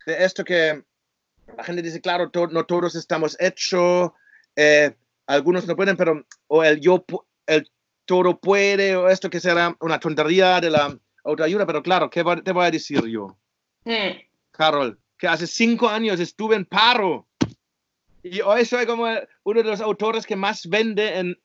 de esto que la gente dice, claro, no todos estamos hechos eh, algunos no pueden, pero o el yo, el todo puede, o esto que será una tontería de la autoayuda, pero claro, ¿qué te voy a decir yo? Carol, que hace cinco años estuve en paro y hoy soy como uno de los autores que más vende en,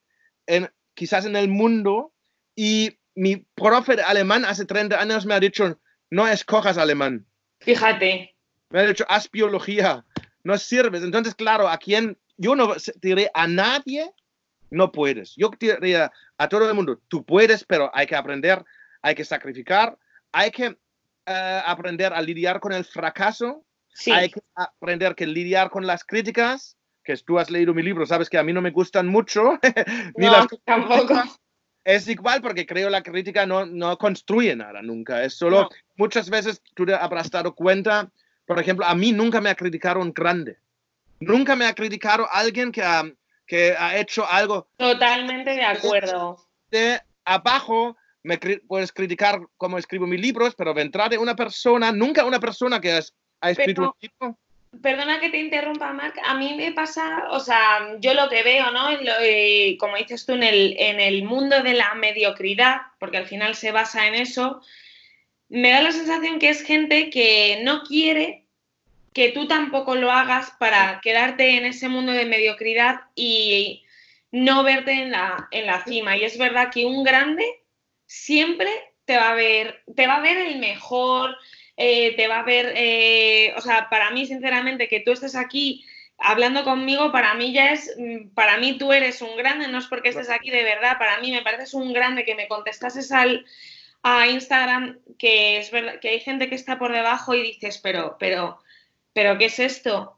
en quizás en el mundo y mi profe de alemán hace 30 años me ha dicho, no escojas alemán. Fíjate. Me ha dicho, haz biología, no sirves. Entonces, claro, ¿a quién yo no diré a nadie, no puedes. Yo diría a todo el mundo, tú puedes, pero hay que aprender, hay que sacrificar, hay que eh, aprender a lidiar con el fracaso, hay que aprender que lidiar con las críticas, que tú has leído mi libro, sabes que a mí no me gustan mucho, ni las tampoco. Es igual porque creo la crítica no, no construye nada nunca, es solo, muchas veces tú te habrás dado cuenta, por ejemplo, a mí nunca me ha criticado un grande Nunca me ha criticado alguien que ha, que ha hecho algo. Totalmente de acuerdo. De abajo me puedes criticar cómo escribo mis libros, pero de entrada una persona, nunca una persona que ha escrito un libro. Perdona que te interrumpa, Marc. A mí me pasa, o sea, yo lo que veo, ¿no? Eh, como dices tú, en el, en el mundo de la mediocridad, porque al final se basa en eso, me da la sensación que es gente que no quiere que tú tampoco lo hagas para quedarte en ese mundo de mediocridad y no verte en la, en la cima. Y es verdad que un grande siempre te va a ver, te va a ver el mejor, eh, te va a ver, eh, o sea, para mí, sinceramente, que tú estés aquí hablando conmigo, para mí ya es, mm, para mí tú eres un grande, no es porque estés aquí de verdad, para mí me pareces un grande que me contestases al, a Instagram, que es verdad, que hay gente que está por debajo y dices, pero, pero, ¿pero qué es esto?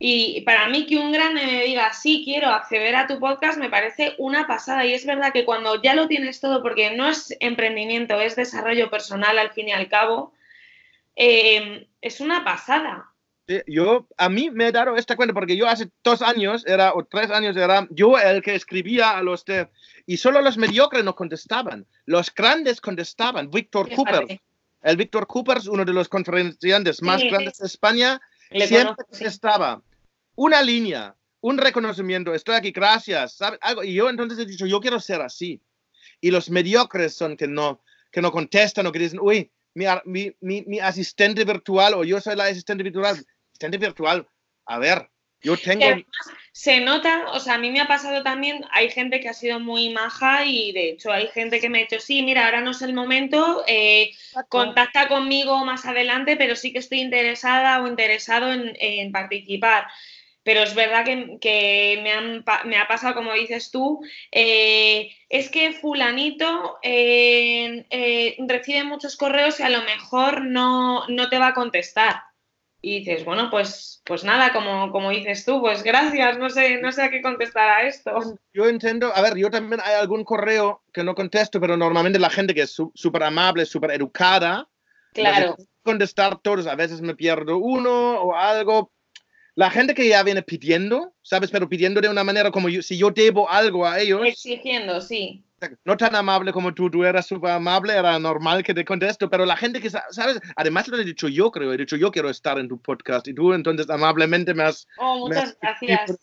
Y para mí que un grande me diga, sí, quiero acceder a tu podcast, me parece una pasada. Y es verdad que cuando ya lo tienes todo, porque no es emprendimiento, es desarrollo personal al fin y al cabo, eh, es una pasada. yo, a mí me he dado esta cuenta porque yo hace dos años, era, o tres años, era yo el que escribía a los de... Y solo los mediocres no contestaban, los grandes contestaban. Víctor Cooper, el Víctor Cooper es uno de los conferenciantes más grandes de España Siempre estaba una línea, un reconocimiento, estoy aquí, gracias, ¿sabes? Algo. Y yo entonces he dicho, yo quiero ser así. Y los mediocres son que no, que no contestan o que dicen, uy, mi, mi, mi, mi asistente virtual o yo soy la asistente virtual. Asistente virtual, a ver, yo tengo... se nota, o sea, a mí me ha pasado también, hay gente que ha sido muy maja y de hecho hay gente que me ha dicho, sí, mira, ahora no es el momento, eh, contacta conmigo más adelante, pero sí que estoy interesada o interesado en, participar. Pero es verdad que, me, ha pasado, como dices tú, eh, es que fulanito eh, recibe muchos correos y a lo mejor no, no te va a contestar. y dices, bueno, pues, pues nada, como, como dices tú, pues gracias, no sé, no sé a qué contestar a esto. Yo entiendo, a ver, yo también hay algún correo que no contesto, pero normalmente la gente que es súper amable, súper educada, claro. contestar todos, a veces me pierdo uno o algo. La gente que ya viene pidiendo, ¿sabes? Pero pidiendo de una manera como yo, si yo debo algo a ellos. Exigiendo, sí no tan amable como tú, tú eras súper amable, era normal que te contesto, pero la gente que, ¿sabes? Además lo he dicho yo, creo, he dicho yo quiero estar en tu podcast y tú entonces amablemente me has... Oh, muchas gracias.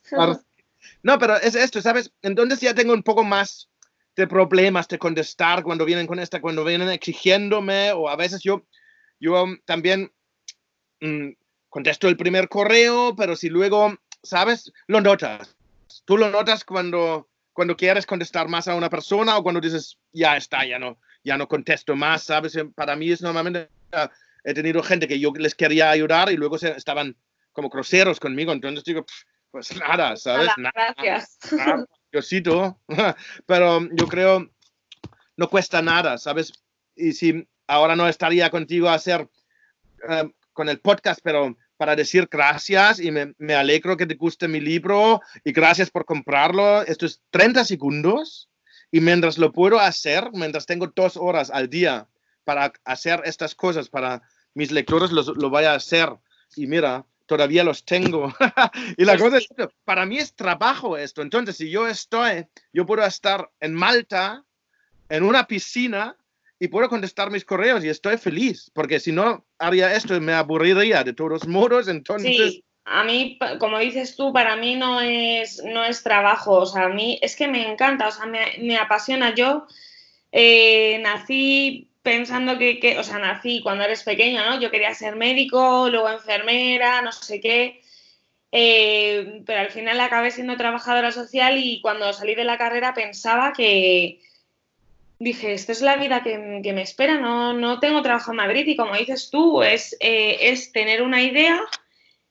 No, pero es esto, ¿sabes? Entonces ya tengo un poco más de problemas de contestar cuando vienen con esta, cuando vienen exigiéndome o a veces yo, yo también mm, contesto el primer correo, pero si luego, ¿sabes? Lo notas. Tú lo notas cuando cuando quieres contestar más a una persona o cuando dices, ya está, ya no, ya no contesto más, ¿sabes? Eh, para mí es normalmente, uh, he tenido gente que yo les quería ayudar y luego se, estaban como groseros conmigo, entonces digo, pues nada, ¿sabes? Nada, gracias. yo cito, pero yo creo, no cuesta nada, ¿sabes? Y si ahora no estaría contigo a hacer uh, con el podcast, pero para decir gracias y me, me, alegro que te guste mi libro y gracias por comprarlo. Esto es 30 segundos y mientras lo puedo hacer, mientras tengo dos horas al día para hacer estas cosas, para mis lectores lo, lo voy a hacer. Y mira, todavía los tengo. y la cosa es, para mí es trabajo esto. Entonces, si yo estoy, yo puedo estar en Malta, en una piscina, y puedo contestar mis correos y estoy feliz, porque si no haría esto me aburriría de todos modos, entonces... Sí, a mí, como dices tú, para mí no es, no es trabajo, o sea, a mí es que me encanta, o sea, me, me apasiona. Yo eh, nací pensando que, que, o sea, nací cuando eres pequeño, ¿no? Yo quería ser médico, luego enfermera, no sé qué. Eh, pero al final acabé siendo trabajadora social y cuando salí de la carrera pensaba que, dije, esta es la vida que, me espera, no, no, tengo trabajo en Madrid y como dices tú, es, eh, es tener una idea,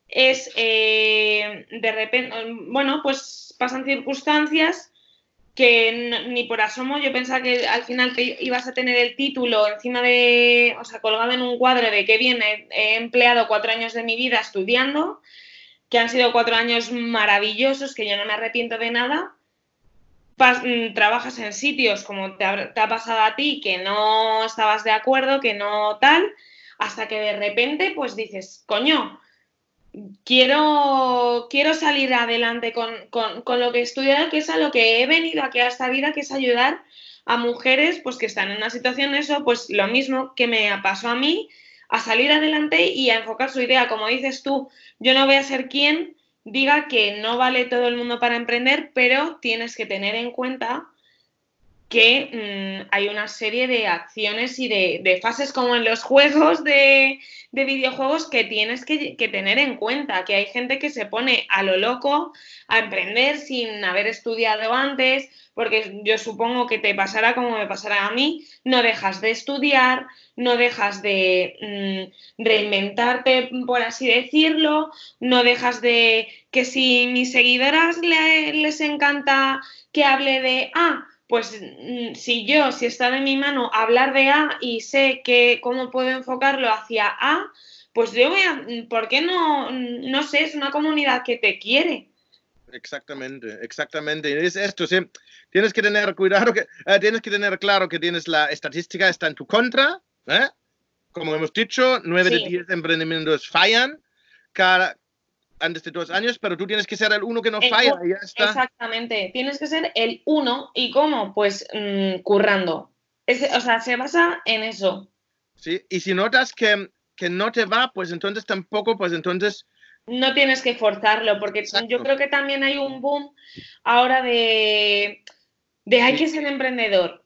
es eh, de repente, bueno, pues pasan circunstancias que ni por asomo yo pensaba que al final te ibas a tener el título encima de, o sea, colgado en un cuadro de que viene, he empleado cuatro años de mi vida estudiando, que han sido cuatro años maravillosos, que yo no me arrepiento de nada, trabajas en sitios como te ha, pasado a ti, que no estabas de acuerdo, que no tal, hasta que de repente pues dices, coño, quiero, quiero salir adelante con, lo que he estudiado, que es a lo que he venido aquí a esta vida, que es ayudar a mujeres pues que están en una situación eso, pues lo mismo que me pasó a mí, a salir adelante y a enfocar su idea. Como dices tú, yo no voy a ser quien diga que no vale todo el mundo para emprender, pero tienes que tener en cuenta que mm, hay una serie de acciones y de, fases como en los juegos de, videojuegos que tienes que, que, tener en cuenta, que hay gente que se pone a lo loco a emprender sin haber estudiado antes, porque yo supongo que te pasará como me pasará a mí, no dejas de estudiar, no dejas de mm, reinventarte, por así decirlo, no dejas de que si mis seguidoras les encanta que hable de, ah, pues mm, si yo, si está de mi mano hablar de A y sé que cómo puedo enfocarlo hacia A, pues yo voy a, ¿por qué no? No sé, es una comunidad que te quiere. Exactamente, exactamente. Es esto, sí. Tienes que tener cuidado, que, eh, tienes que tener claro que tienes la estadística está en tu contra, ¿eh? Como hemos dicho, 9 de 10 emprendimientos fallan cada, antes de dos años, pero tú tienes que ser el uno que no falla y ya está. Exactamente, tienes que ser el uno. ¿Y cómo? Pues mm, currando. o sea, se basa en eso. Sí, y si notas que, que, no te va, pues entonces tampoco, pues entonces... No tienes que forzarlo, porque yo creo que también hay un boom ahora de, de hay que ser emprendedor.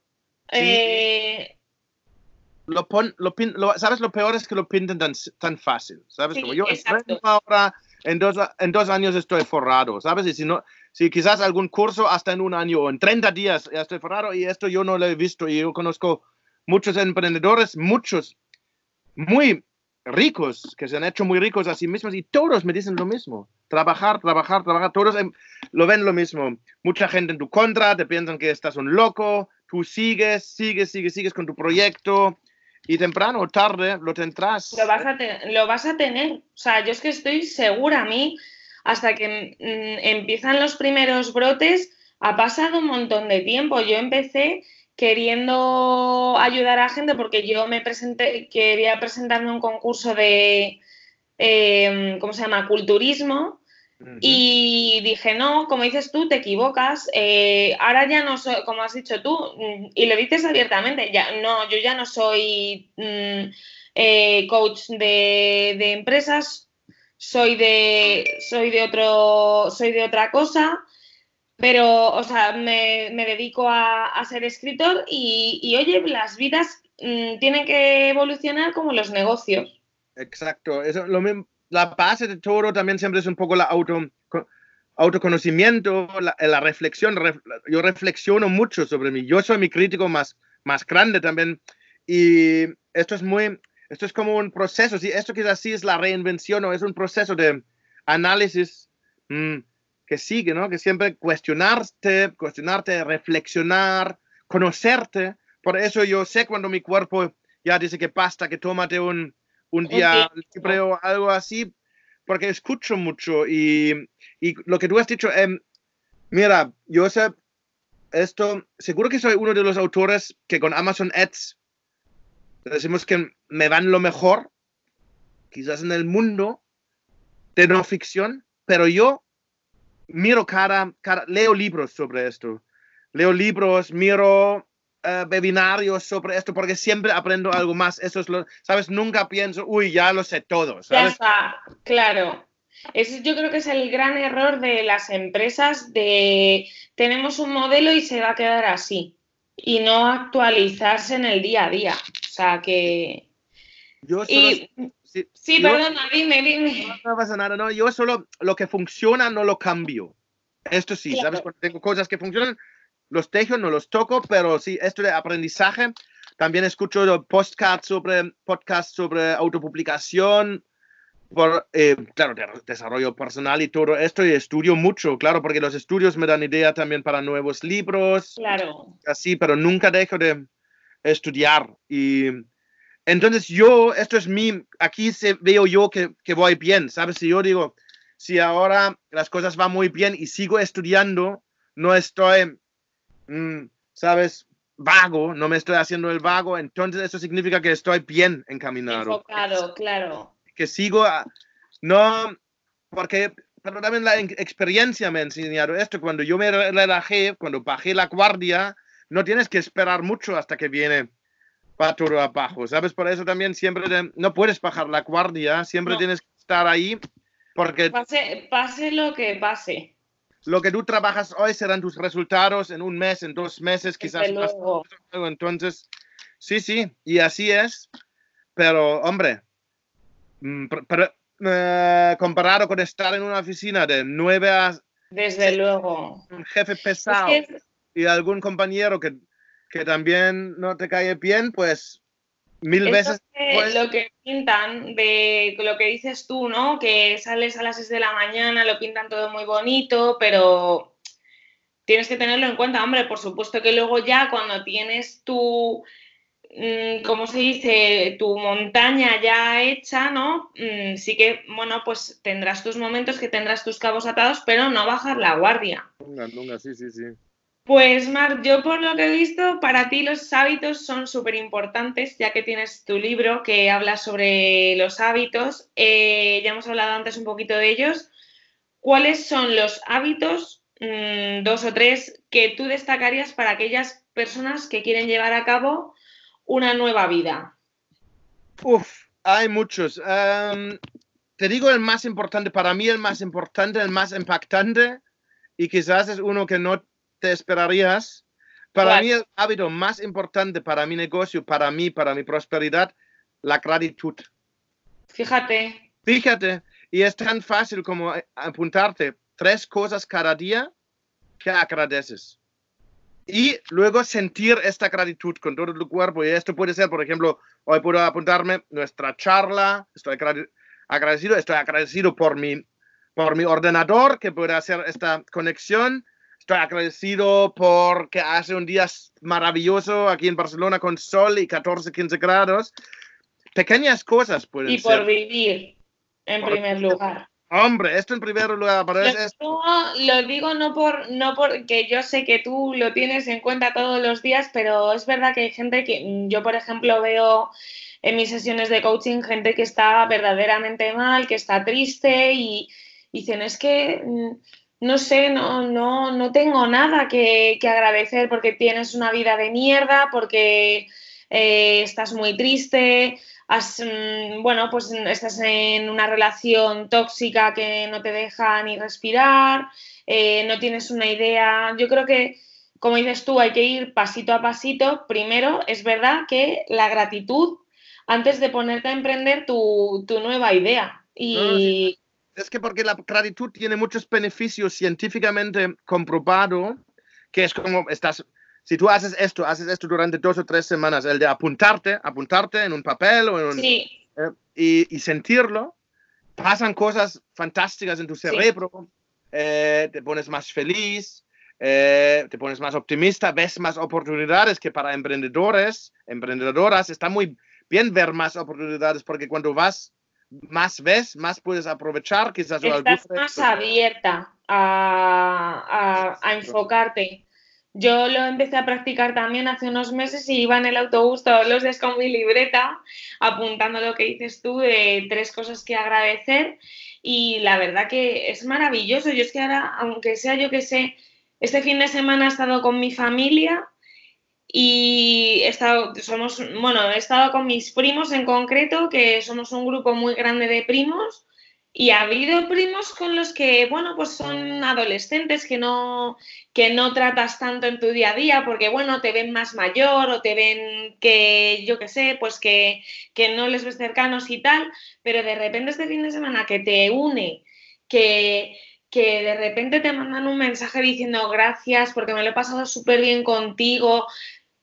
Eh, lo pon, lo ¿Sabes? Lo peor es que lo pintan tan, tan fácil, ¿sabes? Como yo ahora, en dos, en dos años estoy forrado, ¿sabes? Y si no, si quizás algún curso hasta en un año o en 30 días ya estoy forrado y esto yo no lo he visto y yo conozco muchos emprendedores, muchos muy ricos, que se han hecho muy ricos a sí mismos y todos me dicen lo mismo. Trabajar, trabajar, trabajar, todos lo ven lo mismo. Mucha gente en tu contra, te piensan que estás un loco, tú sigues, sigues, sigues, sigues con tu proyecto y temprano o tarde lo tendrás. Lo vas, a lo vas a tener. O sea, yo es que estoy segura a mí, hasta que mm, empiezan los primeros brotes, ha pasado un montón de tiempo. Yo empecé queriendo ayudar a gente porque yo me presenté, quería presentarme un concurso de, em, ¿cómo se llama?, culturismo. Y dije, no, como dices tú, te equivocas. Eh, ahora ya no soy, como has dicho tú, mm, y lo dices abiertamente, ya, no, yo ya no soy mm, eh, coach de, de, empresas, soy de, soy de otro, soy de otra cosa pero, o sea, me, dedico a, ser escritor y, oye, las vidas mm, tienen que evolucionar como los negocios. Exacto, eso, lo la base de todo también siempre es un poco la auto, autoconocimiento, la, reflexión. yo reflexiono mucho sobre mí. Yo soy mi crítico más, más grande también. Y esto es muy, esto es como un proceso. ¿sí? Esto quizás sí es la reinvención o es un proceso de análisis. Mm, que sigue, ¿no? Que siempre cuestionarte, cuestionarte, reflexionar, conocerte. Por eso yo sé cuando mi cuerpo ya dice que basta, que tómate un, un día libre o algo así, porque escucho mucho y, y lo que tú has dicho, eh, mira, sé esto, seguro que soy uno de los autores que con Amazon Ads decimos que me van lo mejor, quizás en el mundo de no ficción, pero yo miro cada, leo libros sobre esto, leo libros, miro uh, webinarios sobre esto, porque siempre aprendo algo más. Eso es lo, ¿sabes? Nunca pienso, uy, ya lo sé todo. Ya está, claro. Eso yo creo que es el gran error de las empresas de tenemos un modelo y se va a quedar así y no actualizarse en el día a día. O sea que... Yo solo, Sí, perdona, dime, dime. No, pasa nada, no, yo solo lo que funciona no lo cambio. Esto sí, ¿sabes? Cuando tengo cosas que funcionan, los tejo, no los toco, pero sí, esto de aprendizaje, también escucho podcasts sobre, podcast sobre autopublicación, por, eh, claro, desarrollo personal y todo esto, y estudio mucho, claro, porque los estudios me dan idea también para nuevos libros. Claro. Así, pero nunca dejo de estudiar y entonces yo, esto es mi, aquí se, veo yo que, que, voy bien, ¿sabes? Si yo digo, si ahora las cosas van muy bien y sigo estudiando, no estoy, ¿sabes? Vago, no me estoy haciendo el vago, entonces eso significa que estoy bien encaminado. Enfocado, claro. Que sigo, no, porque, pero también la experiencia me ha enseñado esto, cuando yo me relajé, cuando bajé la guardia, no tienes que esperar mucho hasta que viene va todo abajo, ¿sabes? Por eso también siempre no puedes bajar la guardia, siempre tienes que estar ahí porque... Pase, pase lo que pase. Lo que tú trabajas hoy serán tus resultados en un mes, en dos meses, quizás más. Entonces, sí, sí, y así es. Pero, hombre, mm, eh, comparado con estar en una oficina de nueve a... Desde luego. Un jefe pesado y algún compañero que que también no te cae bien, pues mil veces. Pues... Lo que pintan de lo que dices tú, ¿no? Que sales a las 6 de la mañana, lo pintan todo muy bonito, pero tienes que tenerlo en cuenta, hombre, por supuesto que luego ya cuando tienes tu, mm, ¿cómo se dice? Tu montaña ya hecha, ¿no? Mm, sí que, bueno, pues tendrás tus momentos que tendrás tus cabos atados, pero no bajar la guardia. Nunca, nunca, sí, sí, sí. Pues Mar, yo por lo que he visto, para ti los hábitos son súper importantes, ya que tienes tu libro que habla sobre los hábitos. Eh, ya hemos hablado antes un poquito de ellos. ¿Cuáles son los hábitos, mm, dos o tres, que tú destacarías para aquellas personas que quieren llevar a cabo una nueva vida? Uf, hay muchos. Em, te digo el más importante, para mí el más importante, el más impactante, y quizás es uno que no te esperarías. Para mí el hábito más importante para mi negocio, para mí, para mi prosperidad, la gratitud. Fíjate. Fíjate. Y es tan fácil como apuntarte tres cosas cada día que agradeces. Y luego sentir esta gratitud con todo tu cuerpo. Y esto puede ser, por ejemplo, hoy puedo apuntarme nuestra charla. Estoy agradecido. Estoy agradecido por mi, por mi ordenador que puede hacer esta conexión estoy agradecido porque hace un día maravilloso aquí en Barcelona con sol y 14, 15 grados. Pequeñas cosas pueden Y por vivir, en primer lugar. Hombre, esto en primer lugar, pero Lo, es digo- lo digo no por no porque yo sé que tú lo tienes en cuenta todos los días, pero es verdad que hay gente que yo, por ejemplo, veo en mis sesiones de coaching gente que está verdaderamente mal, que está triste y dicen, es que mm, no sé, no, no, no tengo nada que, agradecer porque tienes una vida de mierda, porque eh, estás muy triste, has, mm, bueno, pues estás en una relación tóxica que no te deja ni respirar, eh, no tienes una idea. Yo creo que, como dices tú, hay que ir pasito a pasito. Primero, es verdad que la gratitud antes de ponerte a emprender tu, tu nueva idea. Y Es que porque la gratitud tiene muchos beneficios científicamente comprobado, que es como estás, si tú haces esto, haces esto durante dos o tres semanas, el de apuntarte, apuntarte en un papel o en un, sí, eh, y, y sentirlo, pasan cosas fantásticas en tu cerebro, eh, te pones más feliz, eh, te pones más optimista, ves más oportunidades que para emprendedores, emprendedoras, está muy bien ver más oportunidades porque cuando vas, más ves, más puedes aprovechar quizás o estás más reto. abierta a, a- a enfocarte. Yo lo empecé a practicar también hace unos meses y iba en el autobús todos los días con mi libreta apuntando lo que dices tú de tres cosas que agradecer y la verdad que es maravilloso. Yo es que ahora, aunque sea yo que sé, este fin de semana he estado con mi familia y he estado, somos, bueno, he estado con mis primos en concreto, que somos un grupo muy grande de primos, y ha habido primos con los que, bueno, pues son adolescentes que no, que no tratas tanto en tu día a día, porque, bueno, te ven más mayor o te ven que, yo qué sé, pues que, que no les ves cercanos y tal, pero de repente este fin de semana que te une, que, que de repente te mandan un mensaje diciendo gracias porque me lo he pasado súper bien contigo.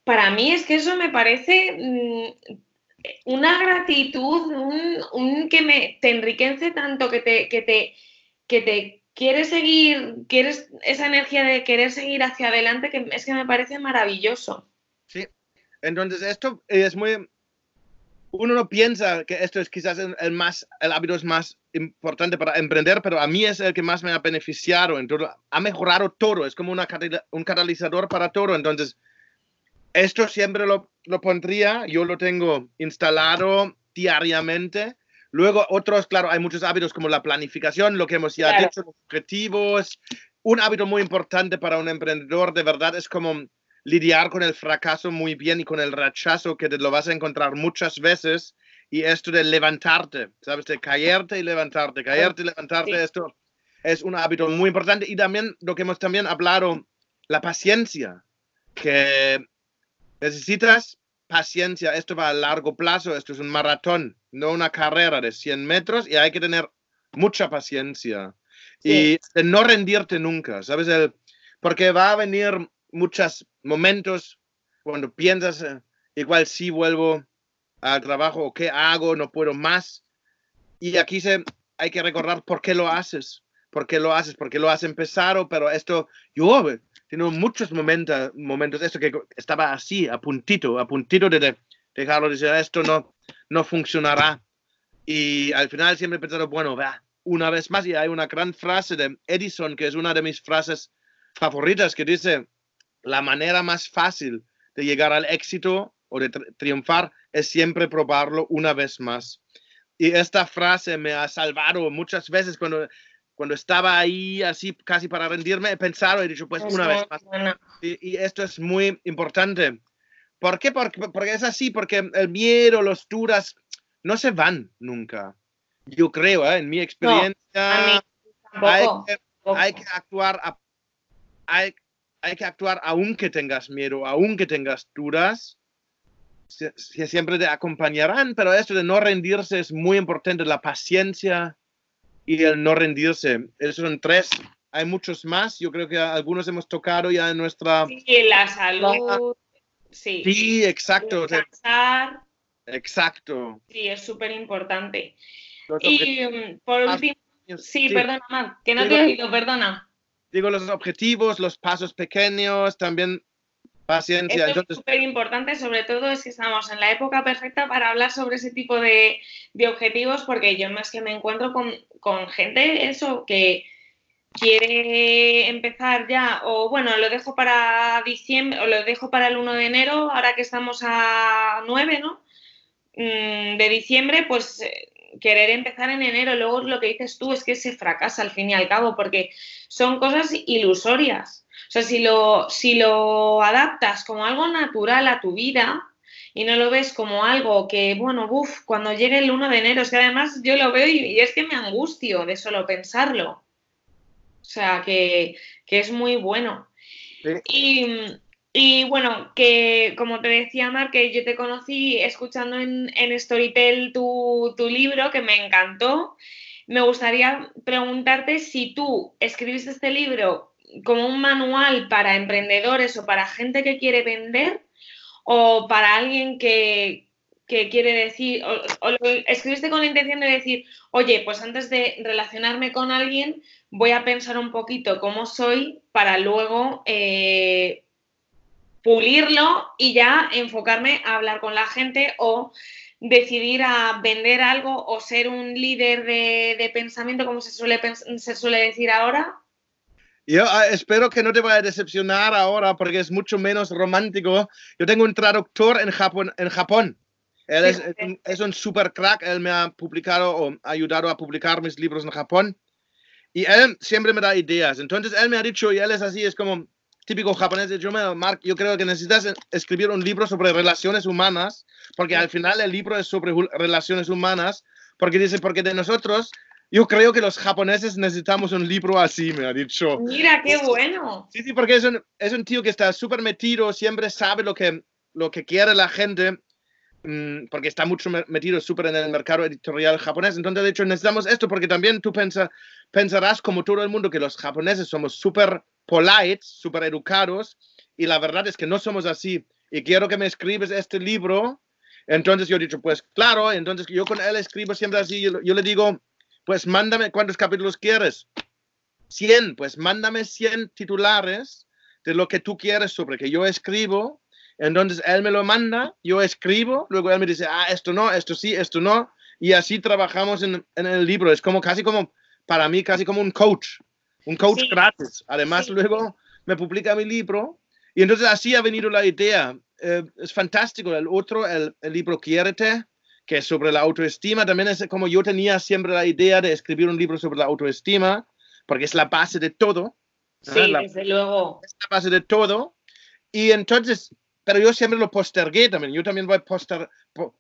Para mí es que eso me parece mm, una gratitud, un, un que me, te enriquece tanto que te, que te, que te quieres seguir, quieres esa energía de querer seguir hacia adelante, que es que me parece maravilloso. Sí, entonces esto es muy... Uno no piensa que esto es quizás el, más, el hábito es más importante para emprender, pero a mí es el que más me ha beneficiado. Entonces, ha mejorado todo, es como una, un catalizador para todo. Entonces, esto siempre lo, lo pondría, yo lo tengo instalado diariamente. Luego, otros, claro, hay muchos hábitos como la planificación, lo que hemos ya Claro. dicho, los objetivos. Un hábito muy importante para un emprendedor, de verdad, es como lidiar con el fracaso muy bien y con el rechazo que te lo vas a encontrar muchas veces. Y esto de levantarte, ¿sabes? De caerte y levantarte, caerte y levantarte, Sí. esto es un hábito muy importante. Y también lo que hemos también hablado, la paciencia, que necesitas paciencia. Esto va a largo plazo, esto es un maratón, no una carrera de 100 metros y hay que tener mucha paciencia y no rendirte nunca, ¿sabes? El, porque va a venir muchos momentos cuando piensas, eh, igual sí vuelvo al trabajo o qué hago, no puedo más. Y aquí se, hay que recordar por qué lo haces, por qué lo haces, por qué lo has empezado, pero esto, yo muchos momentos, momentos, esto que estaba así, a puntito, a puntito de, de dejarlo, de decir, esto no, no funcionará. Y al final siempre he pensado, bueno, va, una vez más, y hay una gran frase de Edison, que es una de mis frases favoritas, que dice, la manera más fácil de llegar al éxito o de tri- triunfar es siempre probarlo una vez más. Y esta frase me ha salvado muchas veces cuando, cuando estaba ahí así casi para rendirme, he pensado y he dicho, pues Es una vez más. Y, y esto es muy importante. ¿Por qué? Porque, porque es así, porque el miedo, los dudas, no se van nunca. Yo creo, ¿eh? en mi experiencia, mí hay, que, hay que actuar, a- hay, hay que actuar aunque tengas miedo, aunque tengas dudas, sie- sie- siempre te acompañarán, pero esto de no rendirse es muy importante, la paciencia y el no rendirse. Esos son tres, hay muchos más, yo creo que algunos hemos tocado ya en nuestra... Sí, la salud, sí. Sí, exacto, Descansar, exacto. sí, es súper importante. Y mm, por Ah, último, sí, perdona, Mar, que no te he oído, perdona. digo, los objetivos, los pasos pequeños, también paciencia. Eso es súper importante, sobre todo es que estamos en la época perfecta para hablar sobre ese tipo de, objetivos, porque yo más que me encuentro con, con, gente, eso, que quiere empezar ya, o bueno, lo dejo para diciembre, o lo dejo para el 1 de enero, ahora que estamos a 9, ¿no? Mm, de diciembre, pues eh, querer empezar en enero, luego lo que dices tú es que se fracasa al fin y al cabo, porque son cosas ilusorias. O sea, si lo, si lo adaptas como algo natural a tu vida y no lo ves como algo que, bueno, uff, cuando llegue el 1 de enero, es que además yo lo veo y, es que me angustio de solo pensarlo. O sea, que, es muy bueno. Y y bueno, que como te decía Mar, que yo te conocí escuchando en, Storytel tu, libro, que me encantó. Me gustaría preguntarte si tú escribiste este libro como un manual para emprendedores o para gente que quiere vender o para alguien que, quiere decir, o, lo escribiste con la intención de decir, oye, pues antes de relacionarme con alguien voy a pensar un poquito cómo soy para luego eh, pulirlo y ya enfocarme a hablar con la gente o decidir a vender algo o ser un líder de, pensamiento, como se suele, se suele decir ahora? Yo ah, espero que no te vaya a decepcionar ahora porque es mucho menos romántico. Yo tengo un traductor en Japón. En Japón. Él es, es, un, super crack. Él me ha publicado o ayudado a publicar mis libros en Japón. Y él siempre me da ideas. Entonces él me ha dicho, y él es así, es como, típico japonés yo, Mark, yo creo que necesitas escribir un libro sobre relaciones humanas, porque al final el libro es sobre relaciones humanas, porque dice, porque de nosotros, yo creo que los japoneses necesitamos un libro así, me ha dicho. Mira, qué bueno. Sí, sí, porque es un, es un tío que está súper metido, siempre sabe lo que, lo que quiere la gente, mm, porque está mucho metido súper en el mercado editorial japonés. Entonces, de hecho, necesitamos esto porque también tú pensa, pensarás, como todo el mundo, que los japoneses somos súper polite, súper educados, y la verdad es que no somos así. Y quiero que me escribes este libro. Entonces yo he dicho, pues claro, entonces yo con él escribo siempre así, yo, le digo, pues mándame cuántos capítulos quieres. 100, pues mándame 100 titulares de lo que tú quieres sobre que yo escribo. Entonces él me lo manda, yo escribo, luego él me dice, ah, esto no, esto sí, esto no. Y así trabajamos en, en el libro. Es como casi como, para mí, casi como un coach un coach gratis. Además, luego me publica mi libro y entonces así ha venido la idea. Eh, es fantástico. El otro, el, libro Quiérete, que es sobre la autoestima, también es como yo tenía siempre la idea de escribir un libro sobre la autoestima, porque es la base de todo. Sí, desde luego. Es la base de todo. Y entonces, pero yo siempre lo postergué también. Yo también voy poster,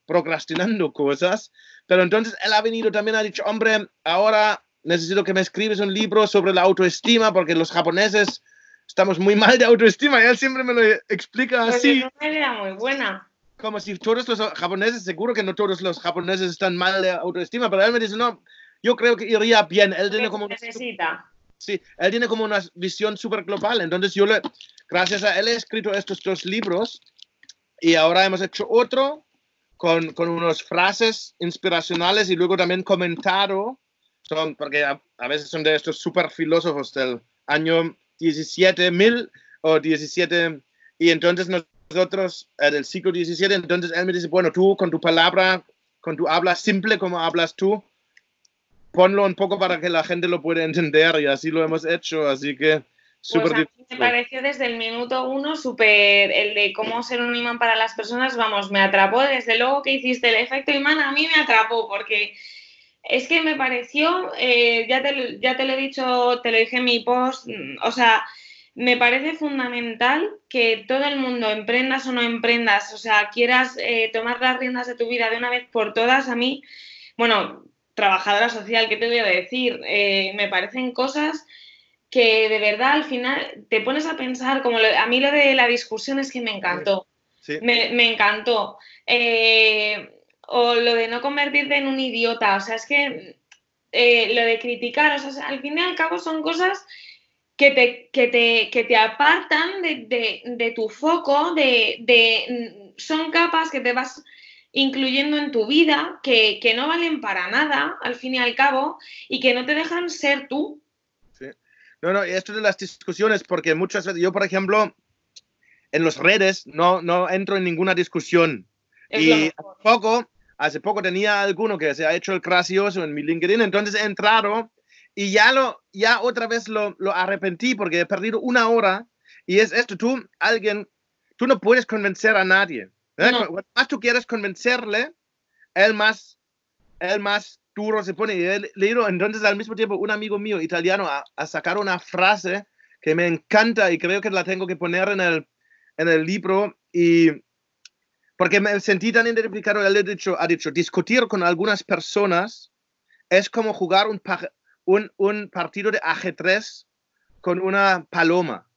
procrastinando cosas. Pero entonces él ha venido también, ha dicho, hombre, ahora necesito que me escribes un libro sobre la autoestima, porque los japoneses estamos muy mal de autoestima, y él siempre me lo explica así. Es una idea muy buena. Como si todos los japoneses, seguro que no todos los japoneses están mal de autoestima, pero él me dice, no, yo creo que iría bien. Él tiene como... Necesita. Sí, él tiene como una visión súper global. Entonces yo le, gracias a él he escrito estos dos libros y ahora hemos hecho otro con, con unas frases inspiracionales y luego también comentado son, porque a, veces son de estos super filósofos del año 17.000 o 17, y entonces nosotros, eh, del siglo 17, entonces él me dice, bueno, tú con tu palabra, con tu habla simple como hablas tú, ponlo un poco para que la gente lo pueda entender y así lo hemos hecho, así que súper pues Me pareció desde el minuto uno súper el de cómo ser un imán para las personas, vamos, me atrapó, desde luego que hiciste el efecto imán, a mí me atrapó porque es que me pareció, eh, ya, te, ya te lo he dicho, te lo dije en mi post, mm, o sea, me parece fundamental que todo el mundo, emprendas o no emprendas, o sea, quieras eh, tomar las riendas de tu vida de una vez por todas, a mí, bueno, trabajadora social, ¿qué te voy a decir? Eh, me parecen cosas que de verdad al final te pones a pensar, como a mí lo de la discusión es que me encantó. Me, me, encantó o lo de no convertirte en un idiota, o sea, es que eh, lo de criticar, o sea, al fin y al cabo son cosas que te, que te, apartan de, tu foco, de, son capas que te vas incluyendo en tu vida, que, no valen para nada, al fin y al cabo, y que no te dejan ser tú. No, no, esto de las discusiones, porque muchas veces, yo por ejemplo, en los redes no, no entro en ninguna discusión. y hace poco, hace poco tenía alguno que se ha hecho el gracioso en mi LinkedIn, entonces he entrado y ya, lo, ya otra vez lo, lo arrepentí porque he perdido una hora y es esto, tú, alguien, tú no puedes convencer a nadie. ¿eh? Cuanto más tú quieres convencerle, él más, él más duro se pone. Y he leído entonces al mismo tiempo un amigo mío italiano a, a, sacar una frase que me encanta y creo que la tengo que poner en el, en el libro y porque me sentí tan identificado, él ha dicho, ha dicho, discutir con algunas personas es como jugar un, un, un partido de ajedrez con una paloma.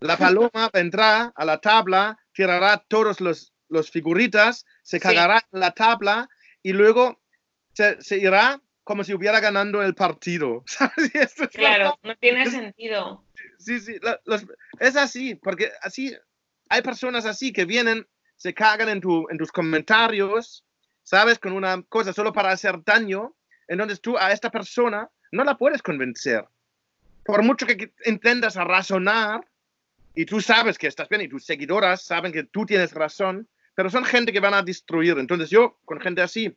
La paloma vendrá a la tabla, tirará todos los, los figuritas, se cagará en la tabla y luego se, se, irá como si hubiera ganando el partido. claro, no tiene sentido. Sí, sí, los, es así, porque así hay personas así que vienen, se cagan en, tu, en tus comentarios, ¿sabes? Con una cosa solo para hacer daño. Entonces tú a esta persona no la puedes convencer. Por mucho que intentas razonar, y tú sabes que estás bien, y tus seguidoras saben que tú tienes razón, pero son gente que van a destruir. Entonces yo, con gente así,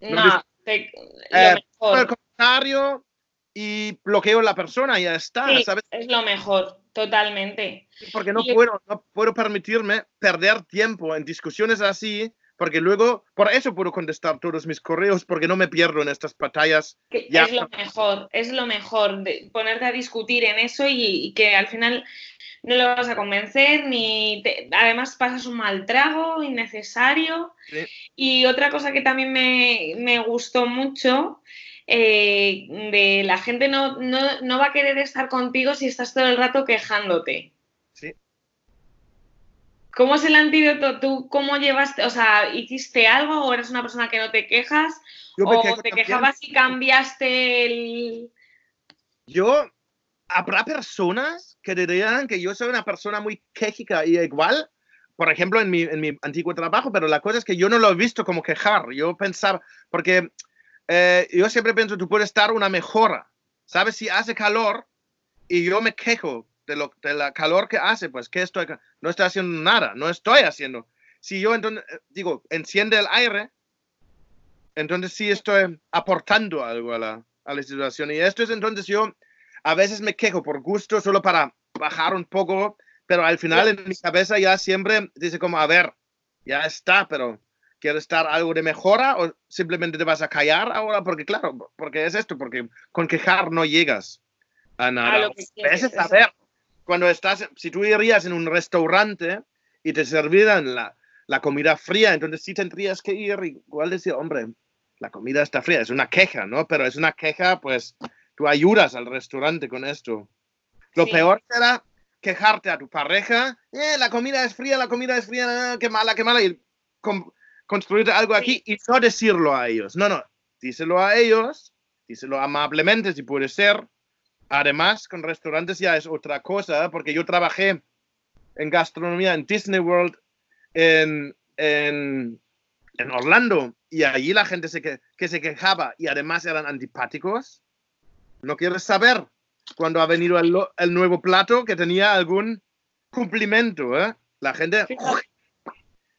no, te, eh, el comentario y bloqueo la persona y ya está, sí, ¿sabes? Es lo mejor, totalmente. Porque no puedo, no puedo permitirme perder tiempo en discusiones así, porque luego, por eso puedo contestar todos mis correos, porque no me pierdo en estas batallas. Ya. Es lo mejor, es lo mejor, de ponerte a discutir en eso y, y que al final no lo vas a convencer, ni te, además pasas un mal trago innecesario. Sí. Y otra cosa que también me, me gustó mucho, eh, de la gente no, no, no, va a querer estar contigo si estás todo el rato quejándote. ¿Cómo es el antídoto? ¿Tú cómo llevaste, o sea, hiciste algo o eres una persona que no te quejas? Yo ¿O te quejabas y cambiaste el...? Yo, habrá personas que dirían que yo soy una persona muy quejica y igual, por ejemplo, en mi, en mi antiguo trabajo, pero la cosa es que yo no lo he visto como quejar. Yo pensaba, porque eh, yo siempre pienso, tú puedes estar una mejora. ¿Sabes? Si hace calor y yo me quejo de, lo, de la calor que hace, pues que estoy, no estoy haciendo nada, no estoy haciendo. Si yo entonces, eh, digo, enciende el aire, entonces sí estoy aportando algo a la, a la situación. Y esto es entonces yo a veces me quejo por gusto, solo para bajar un poco, pero al final en mi cabeza ya siempre dice como, a ver, ya está, pero ¿quieres estar algo de mejora o simplemente te vas a callar ahora? Porque claro, porque es esto, porque con quejar no llegas a nada. A lo que quieres, Ese saber, cuando estás, si tú irías en un restaurante y te serviran la, la comida fría, entonces sí tendrías que ir igual decir, hombre, la comida está fría, es una queja, ¿no? Pero es una queja, pues tú ayudas al restaurante con esto. Lo Sí. peor será quejarte a tu pareja, eh, la comida es fría, la comida es fría, qué mala, qué mala, y con- construir algo aquí y no decirlo a ellos. No, no, díselo a ellos, díselo amablemente si puede ser. Además, con restaurantes ya es otra cosa, porque yo trabajé en gastronomía en Disney World en, en, en Orlando y allí la gente se que, que se quejaba y además eran antipáticos. No quieres saber cuando ha venido el, el nuevo plato que tenía algún cumplimiento, ¿eh? La gente...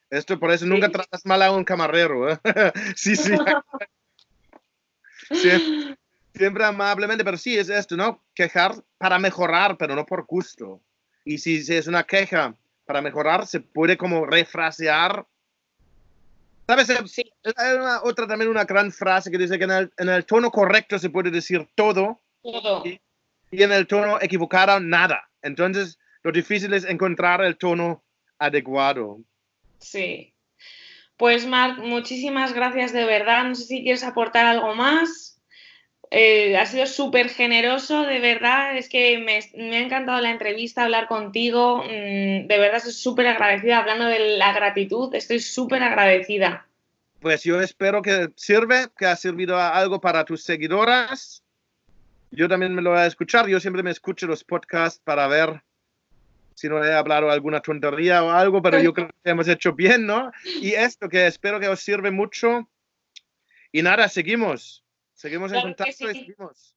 Esto por eso nunca Sí. tratas mal a un camarero, ¿eh? sí, sí. Sie- Siempre amablemente, pero sí es esto, ¿no? Quejar para mejorar, pero no por gusto. Y si, si es una queja para mejorar, se puede como refrasear. ¿Sabes? Sí, Hay una- otra también una gran frase que dice que en el, en el tono correcto se puede decir todo todo. Sí. y en el tono equivocado nada. Entonces, lo difícil es encontrar el tono adecuado. Sí. Pues Marc, muchísimas gracias de verdad. No sé si quieres aportar algo más. Eh, has sido súper generoso, de verdad. Es que me, me ha encantado la entrevista, hablar contigo. Mm, de verdad, estoy súper agradecida. Hablando de la gratitud, estoy súper agradecida. Pues yo espero que sirve, que ha servido a algo para tus seguidoras. Yo también me lo voy a escuchar. Yo siempre me escucho los podcasts para ver si no he hablado alguna tontería o algo, pero yo creo que hemos hecho bien, ¿no? Y esto que espero que os sirve mucho. Y nada, seguimos. Seguimos en Claro que contacto y sí. seguimos.